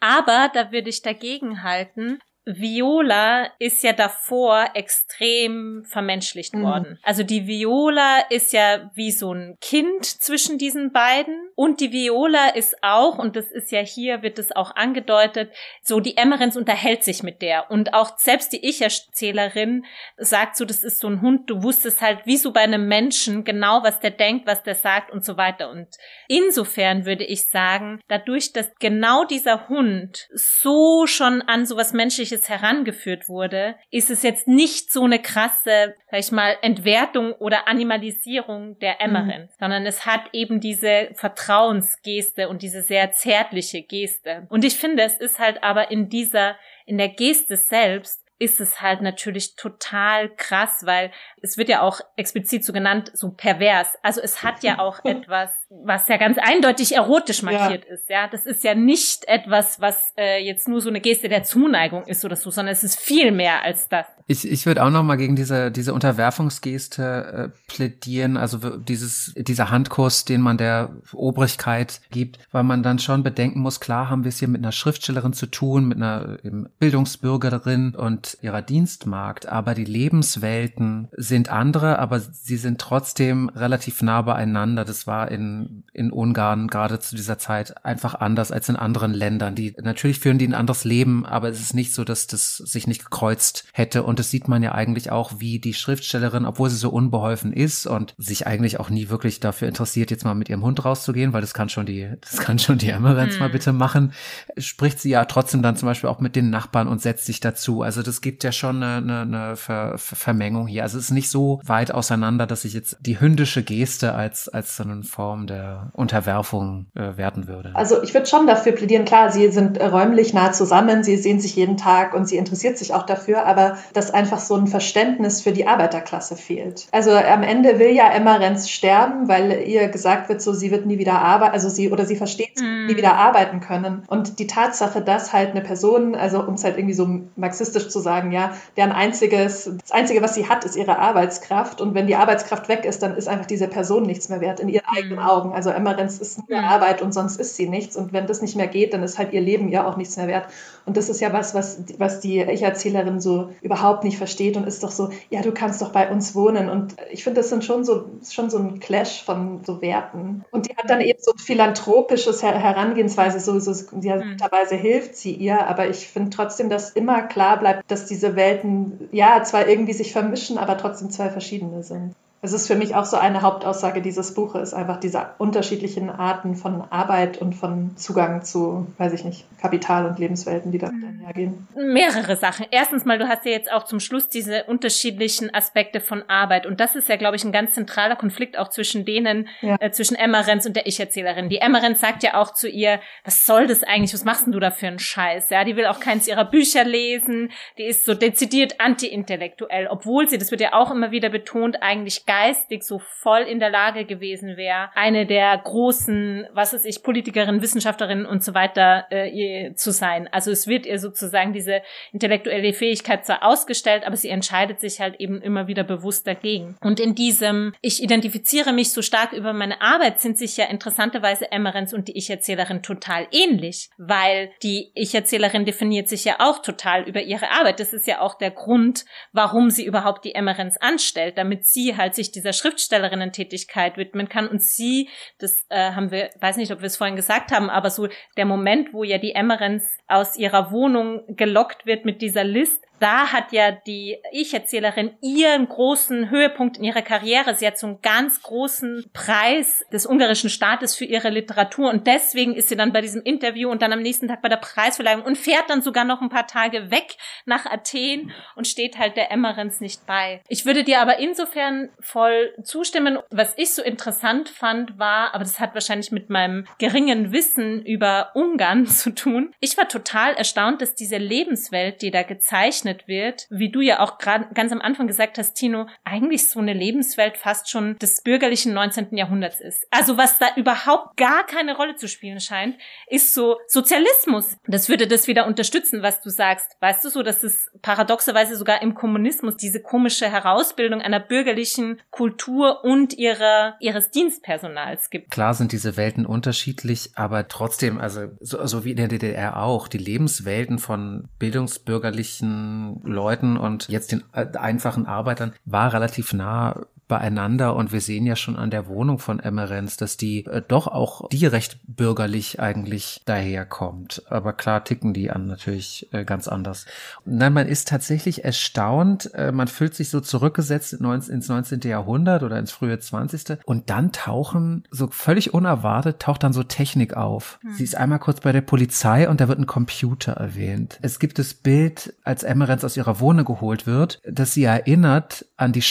Aber da würde ich dagegen halten. Viola ist ja davor extrem vermenschlicht Mhm. worden. Also die Viola ist ja wie so ein Kind zwischen diesen beiden und die Viola ist auch, und das ist ja hier, wird es auch angedeutet, so die Emmerens unterhält sich mit der und auch selbst die Ich-Erzählerin sagt so, das ist so ein Hund, du wusstest halt wie so bei einem Menschen genau, was der denkt, was der sagt und so weiter und insofern würde ich sagen, dadurch, dass genau dieser Hund so schon an sowas Menschliches es herangeführt wurde, ist es jetzt nicht so eine krasse, sag ich mal, Entwertung oder Animalisierung der Emmerin, mhm. sondern es hat eben diese Vertrauensgeste und diese sehr zärtliche Geste. Und ich finde, es ist halt aber in dieser, in der Geste selbst ist es halt natürlich total krass, weil es wird ja auch explizit so genannt, so pervers. Also es hat ja auch etwas, was ja ganz eindeutig erotisch markiert ja. ist. Ja, das ist ja nicht etwas, was äh, jetzt nur so eine Geste der Zuneigung ist oder so, sondern es ist viel mehr als das. Ich, ich würde auch noch mal gegen diese diese Unterwerfungsgeste äh, plädieren, also dieses dieser Handkuss, den man der Obrigkeit gibt, weil man dann schon bedenken muss, klar haben wir es hier mit einer Schriftstellerin zu tun, mit einer eben, Bildungsbürgerin und ihrer Dienstmarkt, aber die Lebenswelten sind andere, aber sie sind trotzdem relativ nah beieinander. Das war in in Ungarn gerade zu dieser Zeit einfach anders als in anderen Ländern. Die natürlich führen die ein anderes Leben, aber es ist nicht so, dass das sich nicht gekreuzt hätte und das sieht man ja eigentlich auch, wie die Schriftstellerin, obwohl sie so unbeholfen ist und sich eigentlich auch nie wirklich dafür interessiert, jetzt mal mit ihrem Hund rauszugehen, weil das kann schon die, das kann schon die Emmerens hm. mal bitte machen, spricht sie ja trotzdem dann zum Beispiel auch mit den Nachbarn und setzt sich dazu. Also das gibt ja schon eine, eine, eine Ver, Vermengung hier. Also es ist nicht so weit auseinander, dass ich jetzt die hündische Geste als, als so eine Form der Unterwerfung äh, werten würde. Also ich würde schon dafür plädieren, klar, sie sind räumlich nah zusammen, sie sehen sich jeden Tag und sie interessiert sich auch dafür, aber das dass einfach so ein Verständnis für die Arbeiterklasse fehlt. Also am Ende will ja Emma Renz sterben, weil ihr gesagt wird, so sie wird nie wieder arbeiten, also sie oder sie versteht, sie mm. nie wieder arbeiten können. Und die Tatsache, dass halt eine Person, also um es halt irgendwie so marxistisch zu sagen, ja, deren einziges, das einzige, was sie hat, ist ihre Arbeitskraft. Und wenn die Arbeitskraft weg ist, dann ist einfach diese Person nichts mehr wert in ihren mm. eigenen Augen. Also Emma Renz ist nur mm. Arbeit und sonst ist sie nichts. Und wenn das nicht mehr geht, dann ist halt ihr Leben ja auch nichts mehr wert. Und das ist ja was, was, was die Ich-Erzählerin so überhaupt nicht versteht und ist doch so, ja, du kannst doch bei uns wohnen. Und ich finde, das sind schon so, schon so ein Clash von so Werten. Und die hat dann eben so ein philanthropisches Herangehensweise, so, so teilweise mhm. hilft sie ihr, aber ich finde trotzdem, dass immer klar bleibt, dass diese Welten ja zwar irgendwie sich vermischen, aber trotzdem zwei verschiedene sind. Es ist für mich auch so eine Hauptaussage dieses Buches, einfach diese unterschiedlichen Arten von Arbeit und von Zugang zu, weiß ich nicht, Kapital und Lebenswelten, die da mhm. einhergehen. Mehrere Sachen. Erstens mal, du hast ja jetzt auch zum Schluss diese unterschiedlichen Aspekte von Arbeit. Und das ist ja, glaube ich, ein ganz zentraler Konflikt auch zwischen denen, ja. äh, zwischen Emma Renz und der Ich-Erzählerin. Die Emma Renz sagt ja auch zu ihr, was soll das eigentlich? Was machst denn du da für einen Scheiß? Ja, die will auch keins ihrer Bücher lesen. Die ist so dezidiert anti-intellektuell, obwohl sie, das wird ja auch immer wieder betont, eigentlich geistig so voll in der Lage gewesen wäre, eine der großen, was weiß ich, Politikerinnen, Wissenschaftlerinnen und so weiter äh, zu sein. Also es wird ihr sozusagen diese intellektuelle Fähigkeit zwar ausgestellt, aber sie entscheidet sich halt eben immer wieder bewusst dagegen. Und in diesem, ich identifiziere mich so stark über meine Arbeit, sind sich ja interessanterweise Emmerens und die Ich-Erzählerin total ähnlich, weil die Ich-Erzählerin definiert sich ja auch total über ihre Arbeit. Das ist ja auch der Grund, warum sie überhaupt die Emmerens anstellt, damit sie halt sich dieser Schriftstellerinnen-Tätigkeit widmen kann. Und sie, das äh, haben wir, weiß nicht, ob wir es vorhin gesagt haben, aber so der Moment, wo ja die Emmerens aus ihrer Wohnung gelockt wird mit dieser List, da hat ja die Ich-Erzählerin ihren großen Höhepunkt in ihrer Karriere. Sie hat so einen ganz großen Preis des ungarischen Staates für ihre Literatur und deswegen ist sie dann bei diesem Interview und dann am nächsten Tag bei der Preisverleihung und fährt dann sogar noch ein paar Tage weg nach Athen und steht halt der Emmerens nicht bei. Ich würde dir aber insofern voll zustimmen. Was ich so interessant fand, war, aber das hat wahrscheinlich mit meinem geringen Wissen über Ungarn zu tun. Ich war total erstaunt, dass diese Lebenswelt, die da gezeichnet gezeichnet wird, wie du ja auch gerade ganz am Anfang gesagt hast, Tino, eigentlich so eine Lebenswelt fast schon des bürgerlichen 19. Jahrhunderts ist. Also was da überhaupt gar keine Rolle zu spielen scheint, ist so Sozialismus. Das würde das wieder unterstützen, was du sagst. Weißt du so, dass es paradoxerweise sogar im Kommunismus diese komische Herausbildung einer bürgerlichen Kultur und ihrer, ihres Dienstpersonals gibt. Klar sind diese Welten unterschiedlich, aber trotzdem, also so, so wie in der DDR auch, die Lebenswelten von bildungsbürgerlichen Leuten und jetzt den äh, einfachen Arbeitern war relativ nah beieinander und wir sehen ja schon an der Wohnung von Emmerens, dass die äh, doch auch die recht bürgerlich eigentlich daherkommt. Aber klar ticken die an natürlich äh, ganz anders. Nein, man ist tatsächlich erstaunt, äh, man fühlt sich so zurückgesetzt ins 19. Jahrhundert oder ins frühe 20. und dann tauchen so völlig unerwartet taucht dann so Technik auf. Hm. Sie ist einmal kurz bei der Polizei und da wird ein Computer erwähnt. Es gibt das Bild, als Emmerens aus ihrer Wohnung geholt wird, dass sie erinnert an die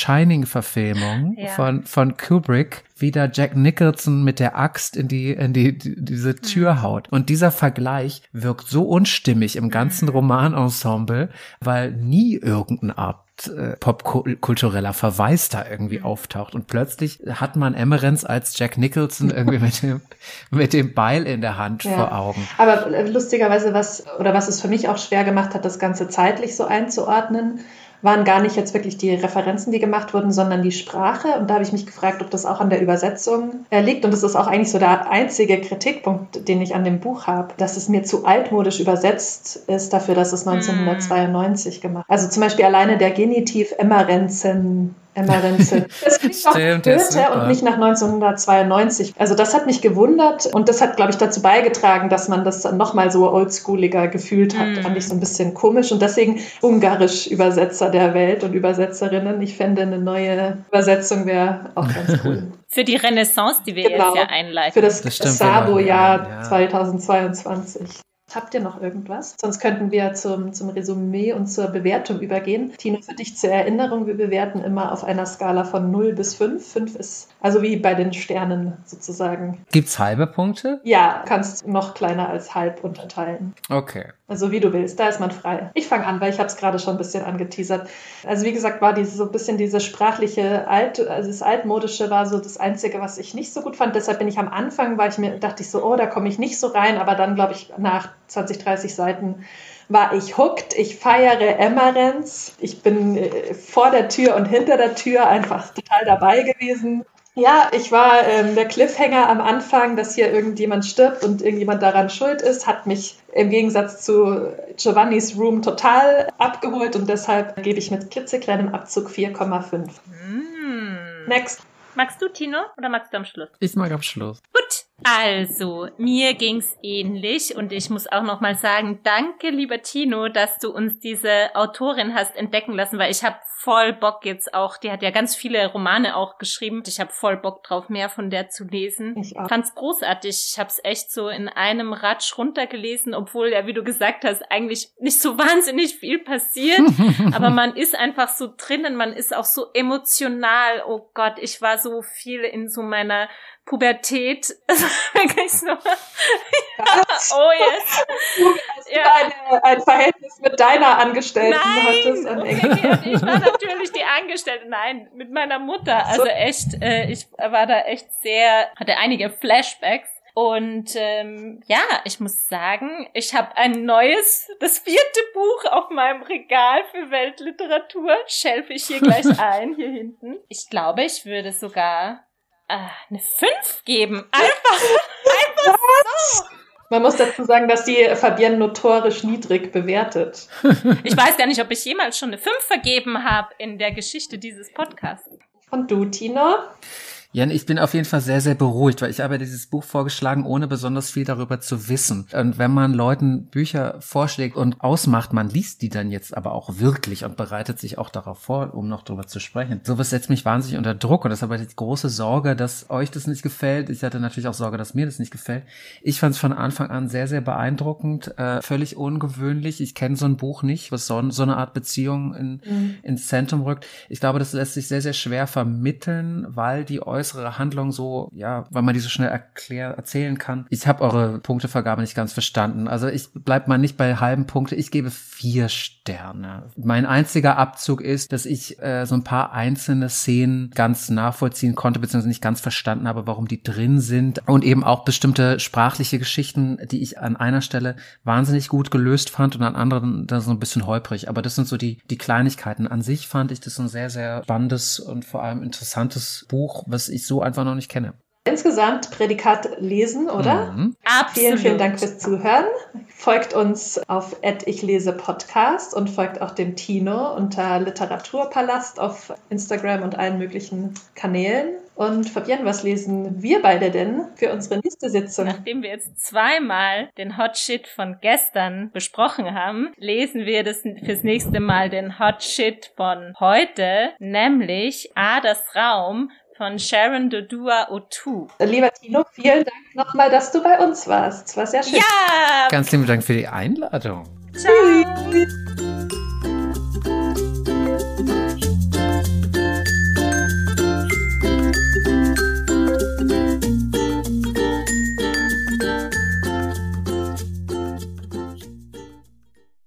Shining-Verfilmung ja. von, von Kubrick, wie da Jack Nicholson mit der Axt in die, in die, die diese Tür mhm. haut. Und dieser Vergleich wirkt so unstimmig im ganzen mhm. Romanensemble, weil nie irgendeine Art äh, popkultureller Verweis da irgendwie mhm. auftaucht. Und plötzlich hat man Emmerens als Jack Nicholson irgendwie mit dem, mit dem Beil in der Hand ja. vor Augen. Aber äh, lustigerweise, was, oder was es für mich auch schwer gemacht hat, das Ganze zeitlich so einzuordnen, waren gar nicht jetzt wirklich die Referenzen, die gemacht wurden, sondern die Sprache. Und da habe ich mich gefragt, ob das auch an der Übersetzung äh, liegt. Und das ist auch eigentlich so der einzige Kritikpunkt, den ich an dem Buch habe, dass es mir zu altmodisch übersetzt ist dafür, dass es 1992 mm. gemacht. Also zum Beispiel alleine der Genitiv Emmerenzen Emmerenze. Das klingt Stimmt, Goethe und nicht nach 1992. Also das hat mich gewundert und das hat, glaube ich, dazu beigetragen, dass man das dann nochmal so oldschooliger gefühlt hat. Mm. Fand ich so ein bisschen komisch und deswegen ungarisch Übersetzer der Welt und Übersetzerinnen. Ich fände, eine neue Übersetzung wäre auch ganz cool. Für die Renaissance, die wir genau. jetzt ja einleiten. Für das, das Sabo-Jahr ja. 2022. Habt ihr noch irgendwas? Sonst könnten wir zum, zum Resümee und zur Bewertung übergehen. Tino, für dich zur Erinnerung, wir bewerten immer auf einer Skala von 0 bis 5. 5 ist also wie bei den Sternen sozusagen. Gibt's halbe Punkte? Ja, kannst noch kleiner als halb unterteilen. Okay. Also wie du willst, da ist man frei. Ich fange an, weil ich habe es gerade schon ein bisschen angeteasert. Also wie gesagt, war diese so ein bisschen diese sprachliche Alt, also das altmodische war so das einzige, was ich nicht so gut fand. Deshalb bin ich am Anfang, war ich mir dachte ich so, oh, da komme ich nicht so rein, aber dann glaube ich nach 20, 30 Seiten war ich hooked. Ich feiere Emmerens. Ich bin äh, vor der Tür und hinter der Tür einfach total dabei gewesen. Ja, ich war ähm, der Cliffhanger am Anfang, dass hier irgendjemand stirbt und irgendjemand daran schuld ist, hat mich im Gegensatz zu Giovannis Room total abgeholt und deshalb gebe ich mit klitzekleinem Abzug 4,5. Mm. Next. Magst du, Tino, oder magst du am Schluss? Ich mag am Schluss. Gut. Also, mir ging's ähnlich und ich muss auch noch mal sagen, danke lieber Tino, dass du uns diese Autorin hast entdecken lassen, weil ich habe voll Bock jetzt auch, die hat ja ganz viele Romane auch geschrieben. Ich habe voll Bock drauf, mehr von der zu lesen. Ich auch. fand's großartig. Ich habe es echt so in einem Ratsch runtergelesen, obwohl ja, wie du gesagt hast, eigentlich nicht so wahnsinnig viel passiert. aber man ist einfach so drinnen, man ist auch so emotional. Oh Gott, ich war so viel in so meiner Pubertät. So. oh yes. ja. eine, ein Verhältnis mit deiner Angestellten Nein, hattest. Okay, ich war natürlich die Angestellte. Nein, mit meiner Mutter. Also echt, äh, ich war da echt sehr, hatte einige Flashbacks. Und ähm, ja, ich muss sagen, ich habe ein neues, das vierte Buch auf meinem Regal für Weltliteratur. Schelfe ich hier gleich ein, hier hinten. Ich glaube, ich würde sogar äh, eine 5 geben. Einfach, einfach so. Man muss dazu sagen, dass die Fabienne notorisch niedrig bewertet. Ich weiß gar nicht, ob ich jemals schon eine 5 vergeben habe in der Geschichte dieses Podcasts. Und du, Tina? Jan, ich bin auf jeden Fall sehr, sehr beruhigt, weil ich habe dieses Buch vorgeschlagen, ohne besonders viel darüber zu wissen. Und wenn man Leuten Bücher vorschlägt und ausmacht, man liest die dann jetzt aber auch wirklich und bereitet sich auch darauf vor, um noch darüber zu sprechen. Sowas setzt mich wahnsinnig unter Druck und das ist aber die große Sorge, dass euch das nicht gefällt. Ich hatte natürlich auch Sorge, dass mir das nicht gefällt. Ich fand es von Anfang an sehr, sehr beeindruckend, äh, völlig ungewöhnlich. Ich kenne so ein Buch nicht, was so, so eine Art Beziehung in, mhm. ins Zentrum rückt. Ich glaube, das lässt sich sehr, sehr schwer vermitteln, weil die äußere Handlung so, ja, weil man die so schnell erklär, erzählen kann. Ich habe eure Punktevergabe nicht ganz verstanden. Also ich bleib mal nicht bei halben Punkte. Ich gebe vier Sterne. Mein einziger Abzug ist, dass ich äh, so ein paar einzelne Szenen ganz nachvollziehen konnte, beziehungsweise nicht ganz verstanden habe, warum die drin sind. Und eben auch bestimmte sprachliche Geschichten, die ich an einer Stelle wahnsinnig gut gelöst fand und an anderen dann so ein bisschen holprig. Aber das sind so die, die Kleinigkeiten. An sich fand ich das ein sehr, sehr spannendes und vor allem interessantes Buch, was ich so einfach noch nicht kenne. Insgesamt Prädikat lesen, oder? Mhm. Absolut. Vielen, vielen Dank fürs Zuhören. Folgt uns auf Ich lese Podcast und folgt auch dem Tino unter Literaturpalast auf Instagram und allen möglichen Kanälen. Und Fabienne, was lesen wir beide denn für unsere nächste Sitzung? Nachdem wir jetzt zweimal den Hot Shit von gestern besprochen haben, lesen wir das fürs nächste Mal den Hot Shit von heute, nämlich Adas Raum von Sharon Dodua Otu. Lieber Tino, vielen Dank nochmal, dass du bei uns warst. Es war sehr schön. Ja! Ganz lieben Dank für die Einladung. Ciao!